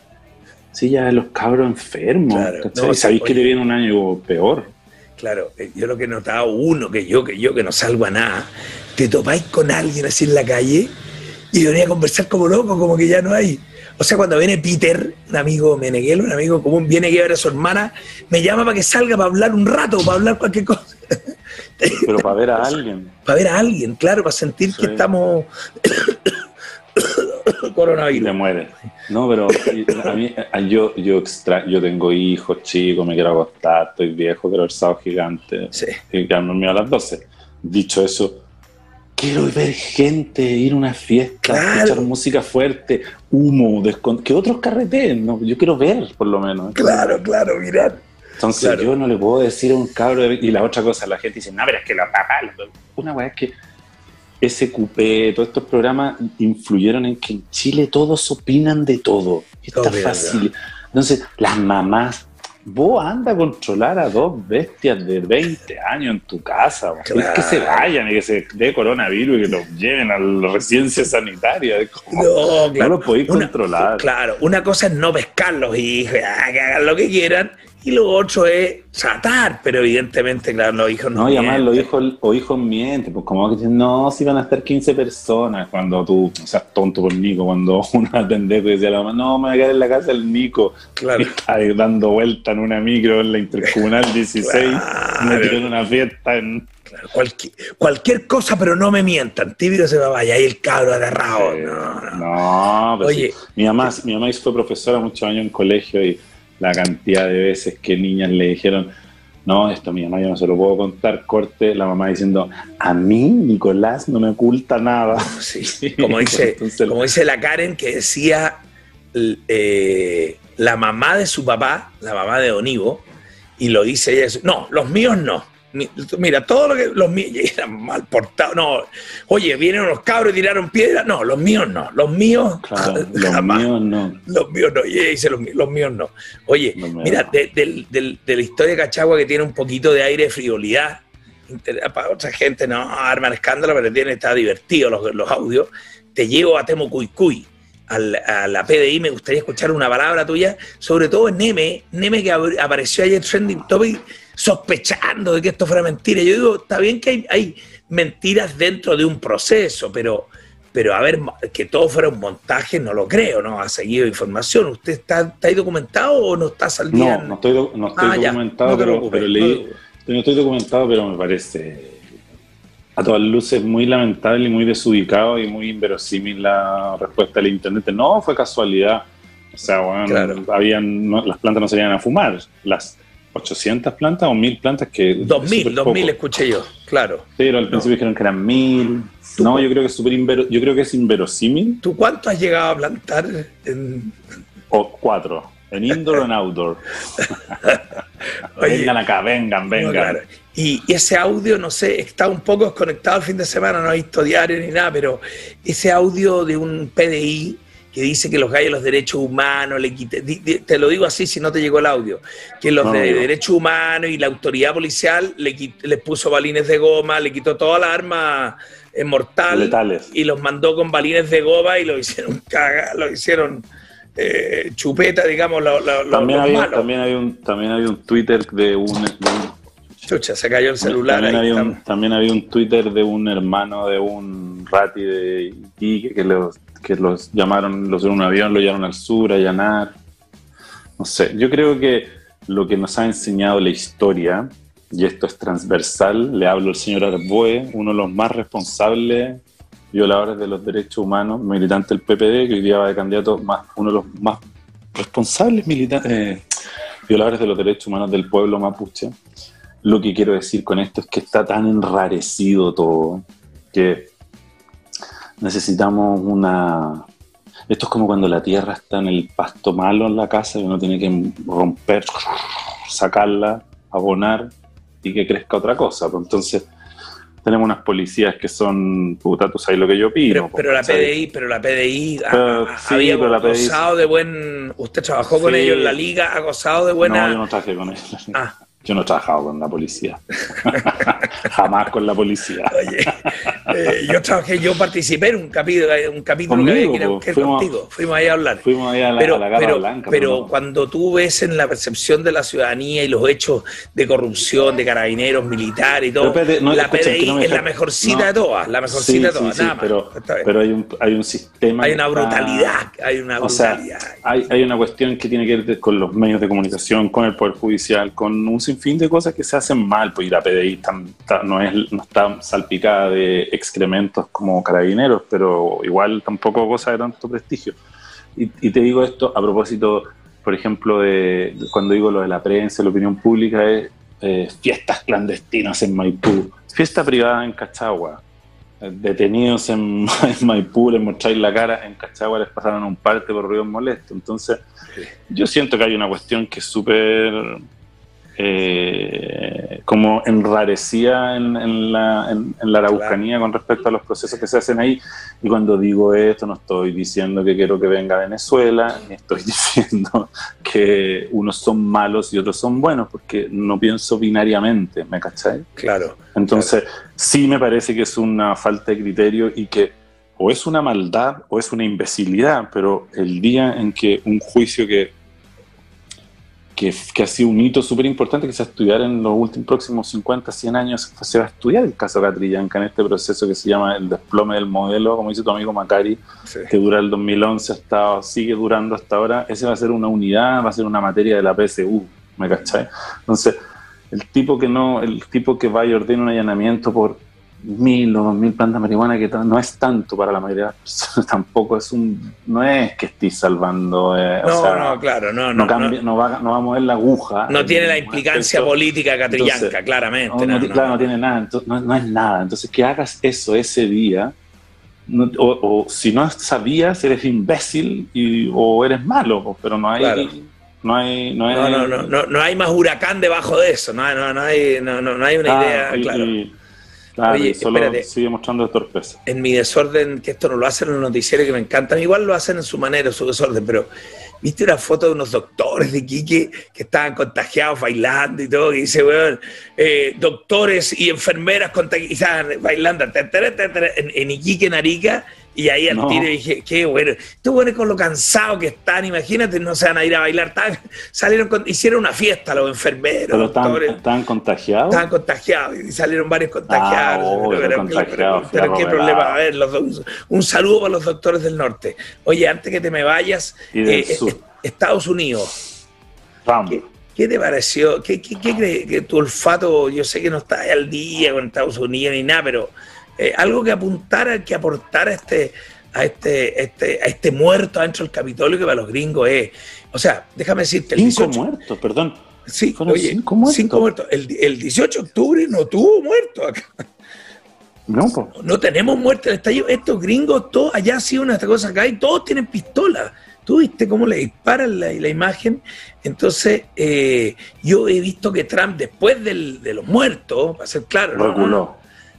sí, ya los cabros enfermos, Claro, no, Y sabéis oye. que te viene un año peor. Claro, eh, yo lo que he notado, uno, que yo, que yo, que no salgo a nada, te topáis con alguien así en la calle y venía a conversar como loco, como que ya no hay. O sea, cuando viene Peter, un amigo meneguelo, un amigo común, viene a ver a su hermana, me llama para que salga para hablar un rato, para hablar cualquier cosa. Pero para ver a alguien. Para ver a alguien, claro, para sentir que estamos coronavirus. Te mueres. No, pero a mí, yo, yo, extra, yo tengo hijos chicos, me quiero acostar, estoy viejo, quiero ver sábado gigante. Y quedarme dormido a las 12. Dicho eso, quiero ver gente, ir a una fiesta, escuchar música fuerte, humo, que otros carreteen, ¿no? Yo quiero ver, por lo menos. Claro, claro, mirar. Entonces yo no le puedo decir a un cabro, de- y la otra cosa, la gente dice, no, pero es que la papá, la- una weá es que SQP, todos estos programas influyeron en que en Chile todos opinan de todo. Está fácil. Entonces, las mamás, vos anda a controlar a dos bestias de 20 años en tu casa. Claro. Es que se vayan y que se dé coronavirus y que los lleven a la residencia sanitaria. Como- No, claro. no lo podéis Una- controlar. Claro, una cosa es no pescarlos y ah, que hagan lo que quieran, y lo otro es tratar, pero evidentemente, claro, los hijos no. No, y además los hijos, o hijos mienten, pues como que dicen, no, si van a estar 15 personas, cuando tú, o sea, tonto por Nico, cuando uno era pendejo y decía a la mamá, no, me voy a quedar en la casa del Nico, Claro. y está ahí dando vuelta en una micro en la Intercomunal 16, me tiró en una fiesta en... Cualquier, cualquier cosa, pero no me mientan. Tibio se va, vaya, ahí el cabro agarrado. No, no. No, pero Oye. sí. mi mamá, mi mamá fue profesora muchos años en colegio y la cantidad de veces que niñas le dijeron, no, esto a mi mamá yo no se lo puedo contar, corte, la mamá diciendo, a mí Nicolás no me oculta nada. Sí, como dice, como dice la Karen que decía eh, la mamá de su papá, la mamá de Onivo, y lo dice ella, no, los míos no. Mi- Mira, todo lo que los míos eran mal portados. No, oye, vienen unos cabros y tiraron piedra. No, los míos no. Los míos, Claro, los jamás. míos no. Los míos no. Los, míos- los míos no. Oye, mira, no. de, de la historia de Cachagua que tiene un poquito de aire de frivolidad. Para otra gente no arma escándalo, pero tiene, está divertido los, los audios. Te llevo a Temo Cuycuy, al- a la PDI. Me gustaría escuchar una palabra tuya, sobre todo en Neme, Neme que apareció ayer trending topic sospechando de que esto fuera mentira. Yo digo, está bien que hay, hay mentiras dentro de un proceso, pero, pero a ver, que todo fuera un montaje, no lo creo, ¿no? Ha seguido información. ¿Usted está, está ahí documentado o no está al día? No, no estoy, no estoy Ah, ya, documentado, no pero, pero leí, no estoy documentado, pero me parece a todas luces muy lamentable y muy desubicado y muy inverosímil la respuesta del intendente. No, fue casualidad. O sea, bueno, habían, no- las plantas no se iban a fumar. Las 800 plantas o 1000 plantas que... 2000, súper 2000 poco. escuché yo, claro. Sí, pero al principio dijeron que eran 1000. No, yo creo que es súper invero- yo creo que es inverosímil. ¿Tú cuánto has llegado a plantar en, O cuatro. En indoor o en outdoor. Oye, vengan acá, vengan, No, vengan. claro. Y, y ese audio, no sé, está un poco desconectado el fin de semana, no he visto diario ni nada, pero ese audio de un PDI que dice que los gallos de los derechos humanos, le quite- di- di- te lo digo así si no te llegó el audio, que los No, de no. derechos humanos y la autoridad policial le les puso balines de goma, le quitó todas las armas eh, mortales Letales. y los mandó con balines de goma y lo hicieron caga, lo hicieron eh, chupeta, digamos, lo- lo- lo- También los había, malos. también, había un, también había un Twitter de un, de un- Chucha, se cayó el celular. También ahí había, estamos. un, también había un Twitter de un hermano de un rati de Iquique que los, que los llamaron, los en un avión, lo llevaron al sur a allanar. No sé, yo creo que lo que nos ha enseñado la historia, y esto es transversal, le hablo al señor Arboe, uno de los más responsables violadores de los derechos humanos, militante del PPD, que hoy día va de candidato, más, uno de los más responsables militantes, eh, violadores de los derechos humanos del pueblo mapuche. Lo que quiero decir con esto es que está tan enrarecido todo que necesitamos una... Esto es como cuando la tierra está en el pasto malo en la casa y uno tiene que romper, sacarla, abonar y que crezca otra cosa. Pues entonces tenemos unas policías que son, puta, tú sabes lo que yo opino. Pero la. PDI, pero la PDI Pero, ha- sí, había pero la PDI gozado de buen. Usted trabajó con Sí. ellos en la liga, ha gozado de buena. No, yo no trabajé con ellos. Ah. Yo no he trabajado con la policía. Jamás con la policía. Eh, yo trabajé, yo participé en un capítulo, un capítulo Conmigo, que era- po. que Fuimos- contigo. Fuimos ahí a hablar. Fuimos ahí a la, pero, a la Garra pero- Blanca. pero no. cuando tú ves en la percepción de la ciudadanía y los hechos de corrupción de carabineros, militares y todo, Pero espérate, no, la escucha, PDI no es la mejorcita de todas, la mejorcita Sí, de sí, todas, sí, nada más. pero, pero hay, un, hay un sistema. hay una brutalidad, hay una O sea, brutalidad. hay, hay una cuestión que tiene que ver con los medios de comunicación, con el Poder Judicial, con un sinfín de cosas que se hacen mal, pues y la PDI tan- tan- no, es, no está salpicada de excrementos como carabineros, pero igual tampoco goza de tanto prestigio. Y, y te digo esto a propósito, por ejemplo, de, de cuando digo lo de la prensa, la opinión pública, es eh, fiestas clandestinas en Maipú, fiesta privada en Cachagua, detenidos en, en Maipú, les mostráis la cara, en Cachagua les pasaron un parte por ruidos molestos. Entonces, yo siento que hay una cuestión que es súper eh, como enrarecía en, en la, en- en la araucanía con respecto a los procesos que se hacen ahí. Y cuando digo esto, no estoy diciendo que quiero que venga Venezuela, ni estoy diciendo que unos son malos y otros son buenos, porque no pienso binariamente, ¿me cachai? Claro. Entonces, sí me parece que es una falta de criterio y que o es una maldad o es una imbecilidad, pero el día en que un juicio que, que, que ha sido un hito súper importante que se va a estudiar en los últimos próximos 50, 100 años, se va a estudiar el caso Catrillanca en este proceso que se llama el desplome del modelo, como dice tu amigo Macari, que dura el 2011 hasta, sigue durando hasta ahora, ese va a ser una unidad, va a ser una materia de la PSU, ¿me cachai? Entonces, el tipo que no, el tipo que va y ordena un allanamiento por mil o dos mil plantas de marihuana, que no es tanto para la mayoría de las personas, tampoco es un, no es que estés salvando, eh, No, o sea, no, claro, no, no, no, cambia- no va, no va a mover la aguja. No en tiene la implicancia aspecto. política catrillanca, claramente. no, claro, no tiene nada, entonces, no, es nada. Entonces, que hagas eso ese día, no- o, o si no sabías, eres imbécil y, o eres malo, pero no hay, Claro. no hay, no hay, No, no, no, no, no hay más huracán debajo de eso, no, hay- no, no hay, no, no, no hay una Ah, idea, y- claro. y- claro, Oye, solo espérate. sigue mostrando torpeza. en mi desorden, que esto no lo hacen en los noticieros que me encantan, igual lo hacen en su manera, su desorden, pero viste una foto de unos doctores de Iquique que estaban contagiados bailando y todo, que dice, weón, eh, doctores y enfermeras contagiadas bailando en, en Iquique, en Arica, y ahí al No. tiro dije, qué bueno, estos buenos con lo cansados que están, imagínate, no se van a ir a bailar, tan, salieron con- hicieron una fiesta los enfermeros, Pero están, doctores. están contagiados. Estaban contagiados y salieron varios contagiados. Ah, pero, contagiados, pero- pero qué problema. A ver, los do- un saludo para los doctores del norte. Oye, antes que te me vayas, eh, Estados Unidos. ¿Qué, ¿Qué te pareció? ¿Qué, qué, qué crees que tu olfato, yo sé que no está al día con Estados Unidos ni nada, pero eh, algo que apuntara, que aportara a este, a este, este, a este muerto adentro del Capitolio que para los gringos es. O sea, déjame decirte, el Cinco 18 muertos, perdón. Sí, oye, cinco muertos. cinco muertos. El, el 18 de octubre no tuvo muertos acá. No, po. No tenemos muerte en el estallido. Estos gringos, todos, allá ha sido una cosa acá y todos tienen pistola. Tú viste cómo le disparan la, la imagen. Entonces, eh, yo he visto que Trump, después del- de los muertos, para ser claro, ¿no?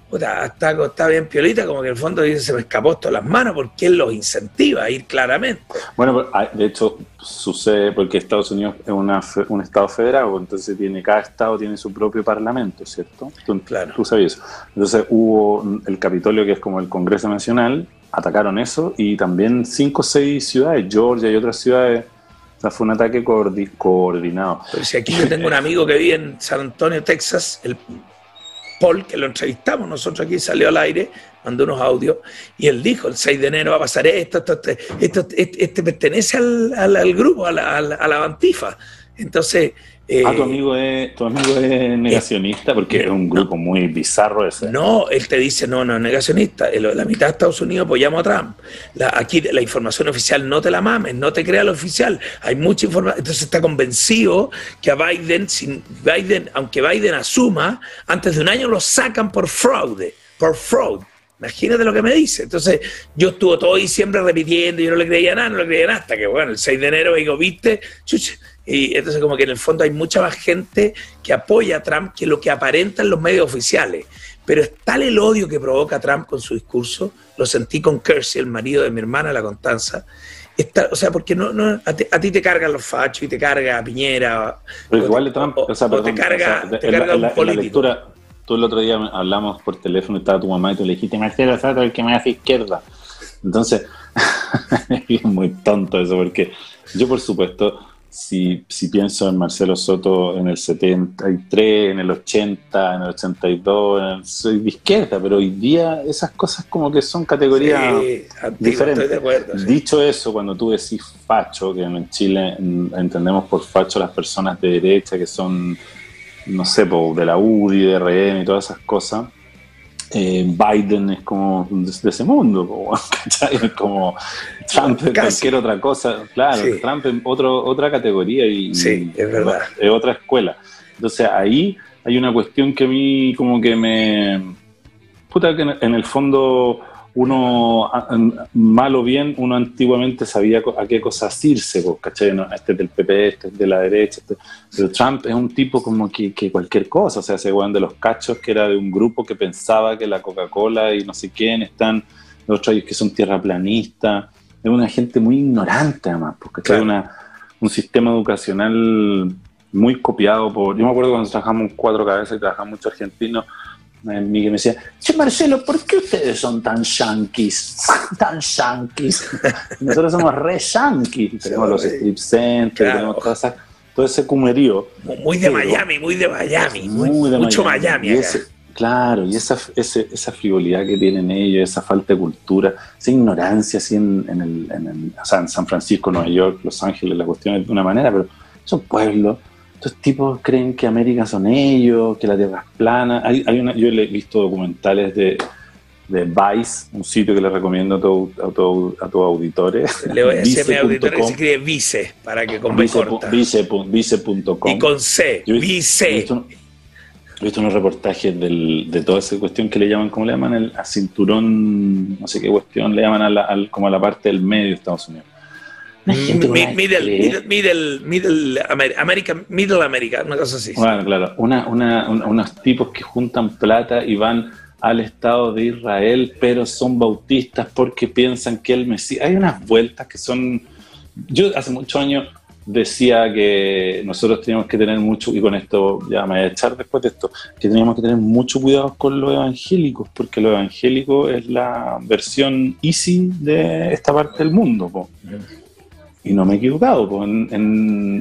Puta, está, está bien piolita, como que en el fondo dice se me escapó esto de las manos porque él los incentiva a ir claramente. Bueno, ah, de hecho sucede porque Estados Unidos es una un estado federal, entonces tiene cada estado tiene su propio parlamento, ¿cierto? Tú, tú sabías eso. Entonces hubo el Capitolio, que es como el Congreso Nacional, atacaron eso y también cinco o seis ciudades, Georgia y otras ciudades. O sea, fue un ataque coordi- coordinado. Pero si aquí yo tengo un amigo que vive en San Antonio, Texas, el Paul, que lo entrevistamos nosotros aquí, salió al aire, mandó unos audios, y él dijo, el 6 de enero va a pasar esto, esto, esto, esto- este, este pertenece al, al- grupo, a la, a la- a la bantifa. Entonces... eh, ah, tu amigo es, tu amigo es negacionista porque es un grupo muy bizarro ese. No, él te dice, no, no, es negacionista. La mitad de Estados Unidos apoyamos a Trump. La- aquí la información oficial no te la mames, no te crea lo oficial. Hay mucha información. Entonces está convencido que a Biden, sin Biden, aunque Biden asuma, antes de un año lo sacan por fraude, por fraud. Imagínate lo que me dice. Entonces, yo estuve todo diciembre repitiendo, yo no le creía nada, no le creía nada, hasta que, bueno, el 6 de enero digo, viste, chucha. Y entonces, como que en el fondo hay mucha más gente que apoya a Trump que lo que aparentan los medios oficiales. Pero es tal el odio que provoca Trump con su discurso, lo sentí con Kersey, el marido de mi hermana, la Constanza. Está- o sea, porque no, no, a, ti, a ti te cargan los fachos y te carga Piñera. Pero igual te- de Trump, o- sea, perdón, te carga, o sea, te en carga un la- en la político. lectura, tú el otro día hablamos por teléfono y estaba tu mamá y tú le dijiste, Marcelo Sato, el que me hace izquierda. Entonces, es muy tonto eso, porque yo, por supuesto, si, si pienso en Marcelo Soto en el 73, en el 80, en el 82, en el- soy de izquierda, pero hoy día esas cosas como que son categorías Sí, diferentes. estoy de acuerdo, sí. Dicho eso, cuando tú decís facho, que en Chile entendemos por facho las personas de derecha que son, no sé, de la UDI, de RN y todas esas cosas, eh, Biden es como de, de ese mundo, po, ¿cachai? Como Trump es cualquier otra cosa, claro, Sí. Trump es otro, otra categoría y, Sí, es verdad. es otra escuela. Entonces ahí hay una cuestión que a mí como que me... Puta que en el fondo uno, mal o bien, uno antiguamente sabía a qué cosas irse, pues, ¿cachai? No, este es del PP, este es de la derecha, este- pero Trump es un tipo como que, que cualquier cosa, o sea, ese weón de los cachos que era de un grupo que pensaba que la Coca-Cola y no sé quién están, los otros que son tierraplanistas, es una gente muy ignorante además, porque Claro. una, un sistema educacional muy copiado por... Yo me acuerdo cuando trabajamos Cuatro Cabezas y trabajaban muchos argentinos, eh, Miguel me decía, che Marcelo, ¿por qué ustedes son tan yanquis? Tan yanquis. Nosotros somos re yanquis. Tenemos los strip centers, Claro. tenemos toda esa- todo ese cumerío. Muy de Pero- Miami, muy de Miami. muy- muy de mucho Miami. Y acá. ese- claro, y esa, ese- esa frivolidad que tienen ellos, esa falta de cultura, esa ignorancia así en, en el, en el- o sea, en San Francisco, Nueva York, Los Ángeles, la cuestión es de una manera, pero esos pueblos, estos tipos creen que América son ellos, que la Tierra es plana. Hay, hay una, yo he visto documentales de, de Vice, un sitio que le recomiendo a todos a todo, a todo auditores. Le voy a decir a mi que se escribe vice, para que con vice- corta. vice- vice.com. Y con C, Yo vice. he visto- He visto unos reportajes del- de toda esa cuestión que le llaman, ¿cómo le llaman? El a cinturón, no sé qué cuestión, le llaman a la, al- como a la parte del medio de Estados Unidos. Middle, creencia- middle, middle, middle Amer- America, Middle America, una cosa así. Bueno, claro, una, una- un- unos tipos que juntan plata y van al Estado de Israel, pero son bautistas porque piensan que el Mesías... Hay unas vueltas que son... Yo hace muchos años decía que nosotros teníamos que tener mucho, y con esto ya me voy a echar después de esto, que teníamos que tener mucho cuidado con los evangélicos, porque lo evangélico es la versión easy de esta parte del mundo. po. Y no me he equivocado, pues en,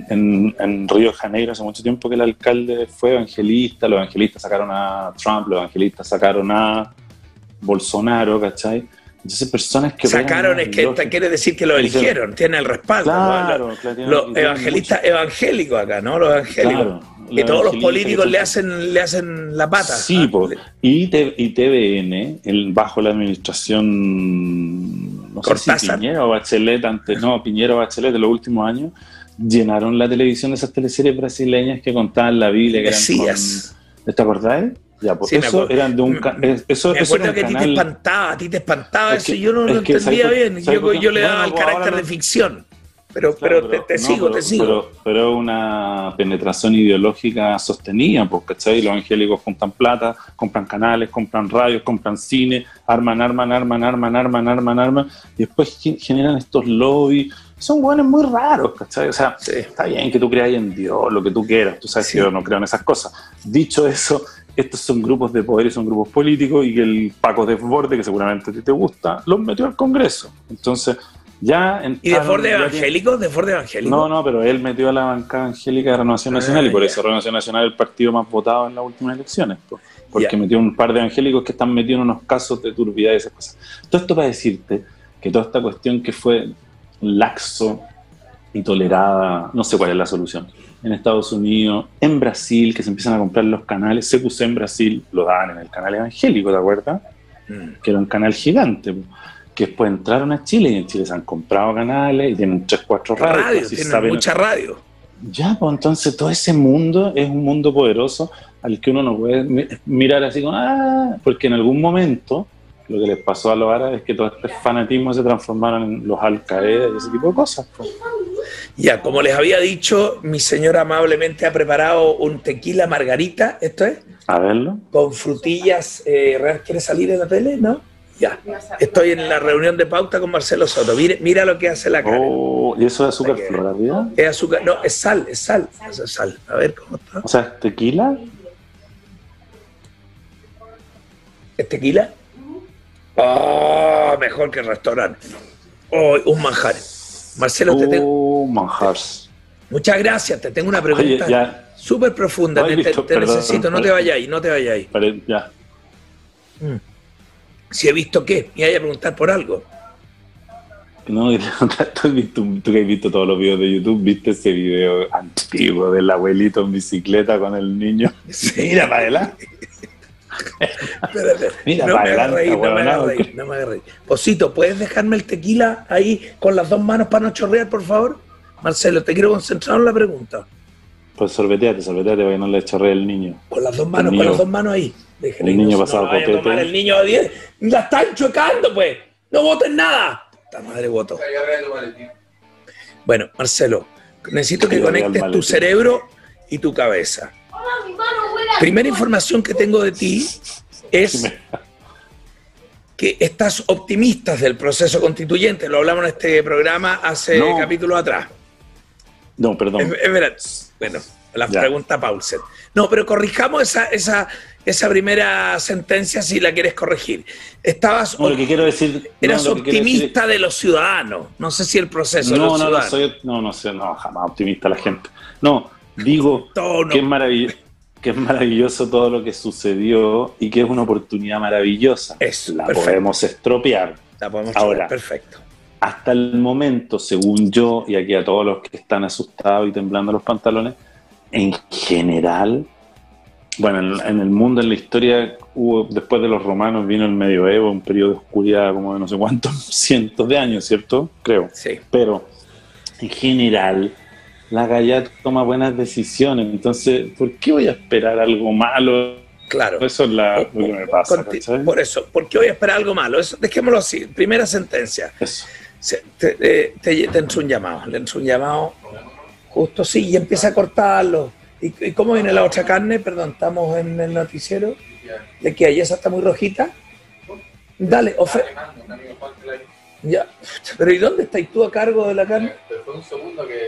en- en- Río de Janeiro hace mucho tiempo que el alcalde fue evangelista, los evangelistas sacaron a Trump, los evangelistas sacaron a Bolsonaro, ¿cachai? Entonces, personas que... Sacaron, es que lógica- quiere decir que lo eligieron, tiene el respaldo. Claro, ¿no? claro, tiene- Los evangelistas evangélicos acá, ¿no? Los evangélicos. Claro, que todos los políticos le hacen, le hacen la pata. Sí, po. y, y TVN, el, bajo la administración, no sé si. Piñera o Bachelet, antes, no, Piñera o Bachelet de los últimos años, llenaron la televisión de esas teleseries brasileñas que contaban la Biblia, que eran Mesías. con- ¿Te acordás? Ya, pues Sí, eso eran de un... eso, Me eso acuerdo un que a ti te espantaba, a ti te espantaba Es eso, que- yo no lo entendía ¿sabes por- bien. Yo, le Bueno, daba el carácter de ficción. Pero, Claro, pero, te, te no, sigo, pero- te sigo. Pero, pero una penetración ideológica sostenida, porque ¿cachai? los evangélicos juntan plata, compran canales, compran radios, compran cine, arman, arman, arman, arman, arman, arman, arman, y después gen- generan estos lobbies. Son buenos muy raros, ¿cachai? O sea, está bien que tú creas en Dios, lo que tú quieras, tú sabes que yo no creo en esas cosas. Dicho eso, estos son grupos de poder y son grupos políticos y que el Paco Desborde, que seguramente a ti te gusta, los metió al Congreso. Entonces, ya... ¿Y de entraron- Ford ya tienen- evangélicos? ¿De Ford evangélicos? no, no, pero él metió a la bancada angélica de Renovación Ah, Nacional y por eso Renovación Nacional es el partido más votado en las últimas elecciones. po. porque Ya. metió un par de evangélicos que están metidos en unos casos de turbidez y esas cosas. Todo esto para decirte que toda esta cuestión que fue laxo y tolerada, no sé cuál es la solución. En Estados Unidos, en Brasil, que se empiezan a comprar los canales, CQC en Brasil lo daban en el canal evangélico, ¿te acuerdas? Mm. Que era un canal gigante. Que después entraron a Chile y en Chile se han comprado canales y tienen 3, 4 radios. Radio, tienen saben- mucha radio. ya, pues entonces todo ese mundo es un mundo poderoso al que uno no puede mi- mirar así como, ah, porque en algún momento lo que les pasó a los árabes es que todo este fanatismo se transformaron en los Al-Qaeda y ese tipo de cosas. pues. Ya, como les había dicho, mi señora amablemente ha preparado un tequila margarita, ¿esto es? A verlo. Con frutillas. Eh, ¿Real ¿Quiere salir en la tele? ¿No? Ya. Estoy en la reunión de pauta con Marcelo Soto. Mira lo que hace la cara. Oh, y eso es azúcar flor arriba. Es azúcar. No, es sal, es sal. Es sal. A ver cómo está. O sea, ¿es tequila. ¿Es tequila? Oh, mejor que el restaurante. Oh, un manjar. Marcelo, te tengo. Oh, manjars. Muchas gracias. Te tengo una pregunta súper profunda. Ay, Te, listo, te perdón, necesito. No te perdón. vayáis, no te vayáis. Pare- Ya. Si he visto qué, me vaya a preguntar por algo. No, tú, que has visto todos los videos de YouTube, viste ese video antiguo del abuelito en bicicleta con el niño. Mira para adelante. Espérate, Mira no para me adelante, reír, no me hagas no me hagas reír. Posito, ¿puedes dejarme el tequila ahí con las dos manos para no chorrear, por favor? Marcelo, te quiero concentrar en la pregunta. Pues sorbeteate, sorbeteate para que no le chorree el niño. Con las dos manos, con las dos manos ahí. Déjale, el niño pasado no copete. tomar el niño a 10. La están chocando, pues. No voten nada. Esta madre votó. Bueno, Marcelo, necesito que conectes tu cerebro y tu cabeza. Primera información que tengo de ti es que estás optimista del proceso constituyente. Lo hablamos en este programa hace No. capítulos atrás. No, perdón. Es, es verdad. Bueno, la Ya. pregunta Paulsen. No, pero corrijamos esa, esa, esa primera sentencia si la quieres corregir. Estabas, No, lo que quiero decir. no, eras decir optimista de los ciudadanos. No sé si el proceso de No, los no, no, ciudadanos. soy, no, no sé, no, jamás optimista la gente. No, digo Tono. que es, maravill- que es maravilloso todo lo que sucedió y que es una oportunidad maravillosa. Eso, la perfecto. podemos estropear. La podemos Ahora, chocar, perfecto. Hasta el momento, según yo, y aquí a todos los que están asustados y temblando los pantalones, en general, bueno, en, en el mundo, en la historia, hubo, después de los romanos vino el medioevo, un periodo de oscuridad como de no sé cuántos cientos de años, ¿cierto? Creo. Sí. Pero en general, la galla toma buenas decisiones. Entonces, ¿por qué voy a esperar algo malo? Claro. Eso es la, lo que me pasa. Por eso, ¿por qué voy a esperar algo malo? Eso, dejémoslo así. Primera sentencia. Eso. Se- te, eh, te- te un llamado. Le un llamado justo sí y empieza a cortarlo. ¿Y, y cómo viene la otra carne? Perdón, estamos en el noticiero. ¿De qué hay? ¿Esa está muy rojita? Dale, ofre... Ya. Pero ¿y dónde estáis tú a cargo de la carne?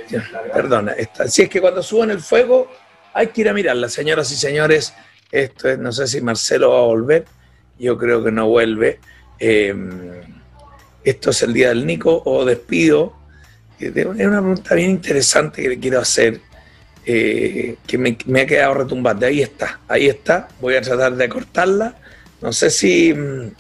Ya, Perdona, está- si es que cuando suban el fuego hay que ir a mirarla, señoras y señores. Esto es, no sé si Marcelo va a volver, yo creo que no vuelve. Eh, esto es el día del Nico o despido. Es una pregunta bien interesante que le quiero hacer, eh, que me, me ha quedado retumbante. Ahí está, ahí está. Voy a tratar de cortarla. No sé si. mm,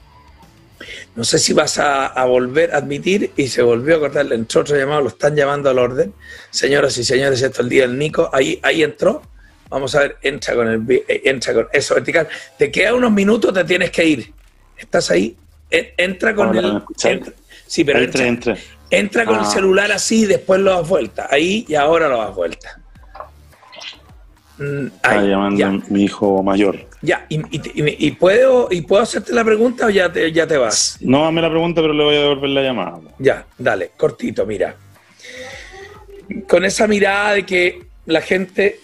No sé si vas a, a volver a admitir y se volvió a cortar, entró otro llamado, lo están llamando al orden. Señoras y señores, esto es el día del Nico. Ahí, ahí entró. Vamos a ver, entra con el eh, entra con eso vertical. Te queda unos minutos, te tienes que ir. ¿Estás ahí? En- Entra con Hola, ¿me el. escucháis? entra- sí, pero Entra, entra, entra. con el Ah. celular así y después lo das vuelta. Ahí y ahora lo das vuelta. Mm, Está llamando mi hijo mayor. Ya, y, y- y- y puedo, ¿y puedo hacerte la pregunta o ya te, ya te vas? No dame la pregunta, pero le voy a devolver la llamada. Ya, dale, cortito, mira. Con esa mirada de que la gente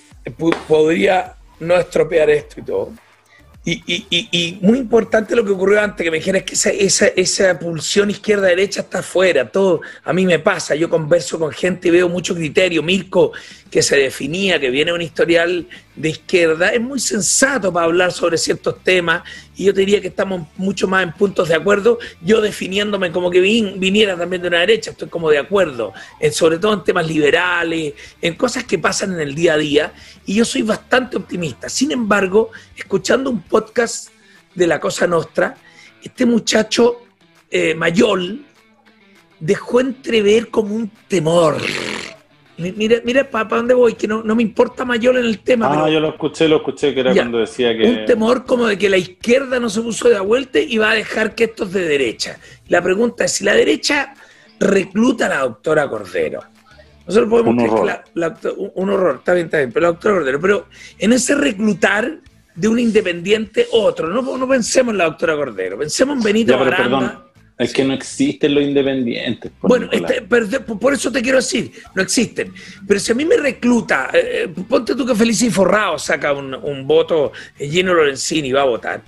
podría no estropear esto y todo. Y, y- y- y muy importante lo que ocurrió antes, que me dijeras que esa, esa, esa pulsión izquierda-derecha está afuera, todo. A mí me pasa, yo converso con gente y veo mucho criterio. Mirko, que se definía, que viene un historial de izquierda, es muy sensato para hablar sobre ciertos temas y yo te diría que estamos mucho más en puntos de acuerdo, yo definiéndome como que vin- viniera también de una derecha, estoy como de acuerdo, en- sobre todo en temas liberales, en cosas que pasan en el día a día, y yo soy bastante optimista. Sin embargo, escuchando un podcast de La Cosa Nostra, este muchacho eh, Mayol dejó entrever como un temor. Mi- Mira, mira para dónde voy, que no, no me importa Mayol en el tema, Ah, pero yo lo escuché, lo escuché, que era Ya. cuando decía que... un temor como de que la izquierda no se puso de vuelta y va a dejar que esto es de derecha. La pregunta es si la derecha recluta a la doctora Cordero. Nosotros podemos Un creer que horror. la- la un horror, está bien, está bien, pero la doctora Cordero, pero en ese reclutar de un independiente otro, no, no pensemos en la doctora Cordero, pensemos en Benito Ya, pero Baranda. Es que no existen los independientes. por Bueno, este- por eso te quiero decir, no existen. Pero si a mí me recluta, eh, eh, ponte tú que Felicia Forrado saca un, un voto, eh, Gino Lorenzini va a votar.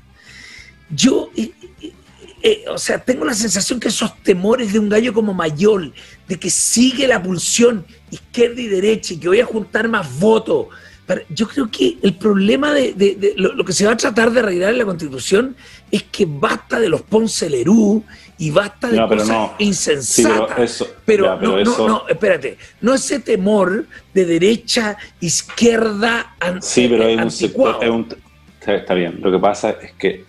Yo, eh, eh, eh, o sea, tengo la sensación que esos temores de un gallo como Mayol, de que sigue la pulsión izquierda y derecha y que voy a juntar más votos. Yo creo que el problema de, de- de lo, lo que se va a tratar de arreglar en la Constitución es que basta de los Ponce Lerú y basta de No, cosas no. insensatas. Sí, pero eso- Pero ya, pero no, eso- no, no, espérate, no ese temor de derecha, izquierda, an- Sí, pero hay un sector. un- está bien. Lo que pasa es que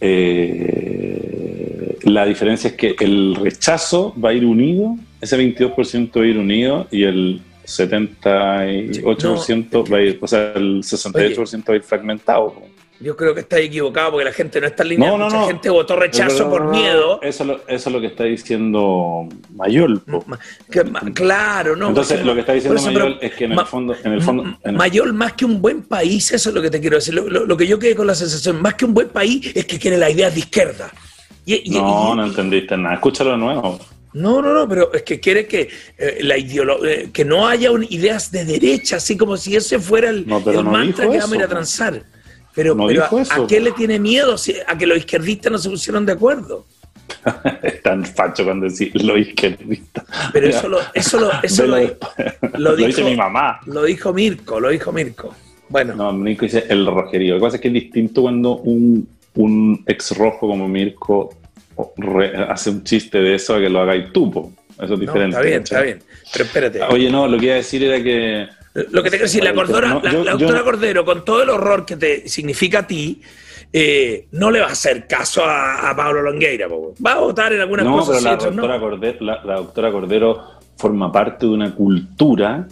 eh, la diferencia es que el rechazo va a ir unido, ese 22% va a ir unido y el 78% va a ir, o sea, el 68% va a ir fragmentado. Yo creo que está equivocado porque la gente no está en línea. No, no, Mucha no. gente votó rechazo No, por no, no, miedo. Eso, es lo- eso es lo que está diciendo Mayol. po. Que ma- claro, no. Entonces, porque- lo que está diciendo eso, Mayol es que en el fondo, en el fondo, en el- Mayol, más que un buen país, eso es lo que te quiero decir. Lo, lo- lo que yo quedé con la sensación, más que un buen país, es que quiere las ideas de izquierda. Y- y- no, no entendiste nada. Escúchalo de nuevo. No, no, no, pero es que quiere que eh, la eh, que no haya un- ideas de derecha, así como si ese fuera el, No, pero el no mantra que vamos a ir a transar. Pero, No pero a, eso. ¿a qué le tiene miedo? Si- a que los izquierdistas no se pusieron de acuerdo. Es tan facho cuando decís lo izquierdista. Pero eso lo, eso lo Lo dijo, dice mi mamá. Lo dijo Mirko, lo dijo Mirko. Bueno. No, Mirko dice el rojerío. Lo que pasa es que es distinto cuando un, un ex rojo como Mirko re- hace un chiste de eso a que lo hagáis tú. po. Eso es No, diferente. está bien, ¿cachai? está bien. Pero espérate. Oye, no, lo que iba a decir era que. Lo que te quiero decir, la, Cordora- No, la- yo- la yo doctora Cordero, con todo el horror que te significa a ti, eh, no le va a hacer caso a, a Pablo Longueira. po. Va a votar en algunas No, cosas pero la otras no. doctora, Cordero, la, la doctora Cordero forma parte de una cultura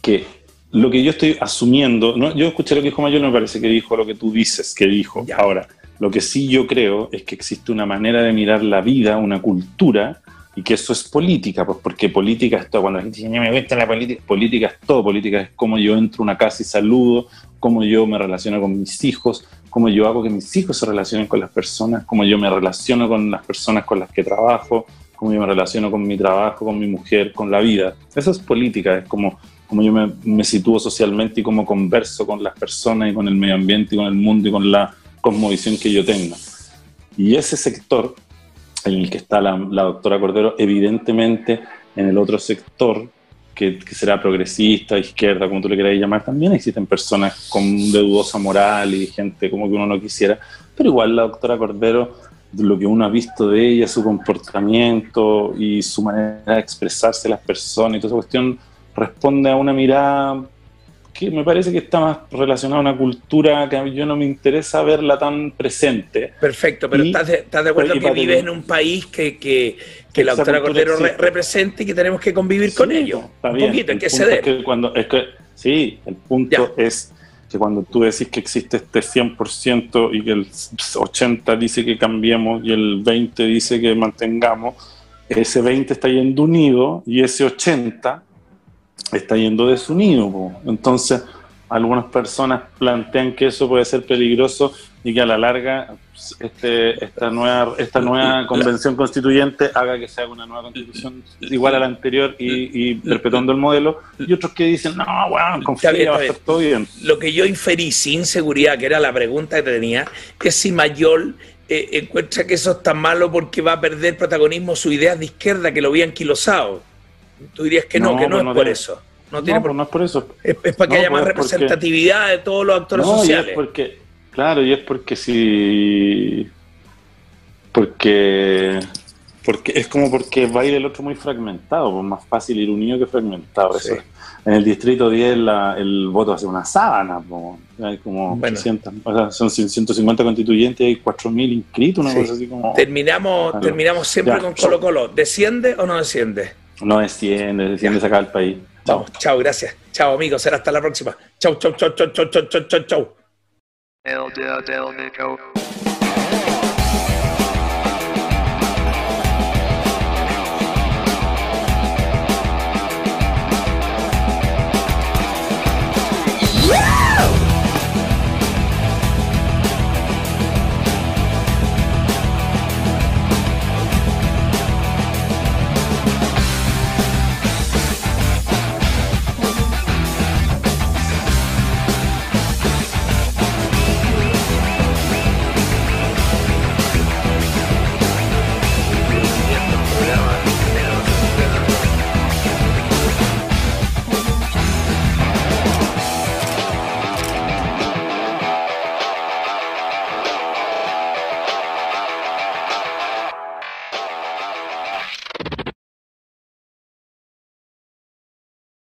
que lo que yo estoy asumiendo, no, yo escuché lo que dijo Mayor, no me parece que dijo lo que tú dices que dijo. Ahora, lo que sí yo creo es que existe una manera de mirar la vida, una cultura, y que eso es política, pues porque política es todo. Cuando la gente dice, "No me gusta la política, política es todo, política es cómo yo entro a una casa y saludo, cómo yo me relaciono con mis hijos, cómo yo hago que mis hijos se relacionen con las personas, cómo yo me relaciono con las personas con las que trabajo, cómo yo me relaciono con mi trabajo, con mi mujer, con la vida. Eso es política, es como, como yo me, me sitúo socialmente y cómo converso con las personas y con el medio ambiente y con el mundo y con la cosmovisión que yo tenga. Y ese sector en el que está la, doctora Cordero, evidentemente en el otro sector, que, será progresista, izquierda, como tú le quieras llamar, también existen personas con de dudosa moral y gente como que uno no quisiera, pero igual la doctora Cordero, de lo que uno ha visto de ella, su comportamiento y su manera de expresarse las personas y toda esa cuestión, responde a una mirada que me parece que está más relacionado a una cultura que a mí yo no me interesa verla tan presente. Perfecto, pero Y- ¿estás, de, estás de acuerdo que vives en un país que, que, que la doctora Cordero re- representa y que tenemos que convivir con ellos? Está un bien, poquito, hay que ceder. es que cuando, es que, sí, el punto es que cuando tú decís que existe este 100% y que el 80 dice que cambiemos y el 20 dice que mantengamos, ese 20 está yendo unido y ese 80 está yendo desunido. po. Entonces, algunas personas plantean que eso puede ser peligroso y que a la larga este, esta, nueva, esta nueva convención constituyente haga que se haga una nueva constitución igual a la anterior y, y perpetuando el modelo. Y otros que dicen, no, bueno, confía, Está bien, va a estar todo bien. Lo que yo inferí sin seguridad, que era la pregunta que tenía, es si Mayol eh, encuentra que eso está malo porque va a perder protagonismo su idea de izquierda, que lo había anquilosado. Tú dirías que no, No, que no es por tiene- eso. No, tiene por- no es por eso. es, es para que haya pues más es porque- representatividad de todos los actores y sociales. es porque, claro, y es porque si. Porque. Porque es como porque va a ir el otro muy fragmentado, pues más fácil ir unido que fragmentado. Eso. En el distrito 10 la- el voto hace una sábana, hay como Bueno. 800, o sea, son 150 constituyentes y hay 4.000 inscritos, una Sí. cosa así como... Terminamos, Claro. terminamos siempre Ya, con. Colo Colo. ¿Desciende o no desciende? No desciende, desciende sacar el país. Chao, chao, gracias. Chao, amigos. Será hasta la próxima. Chao, chao, chao, chao, chao, chao, chao, chao,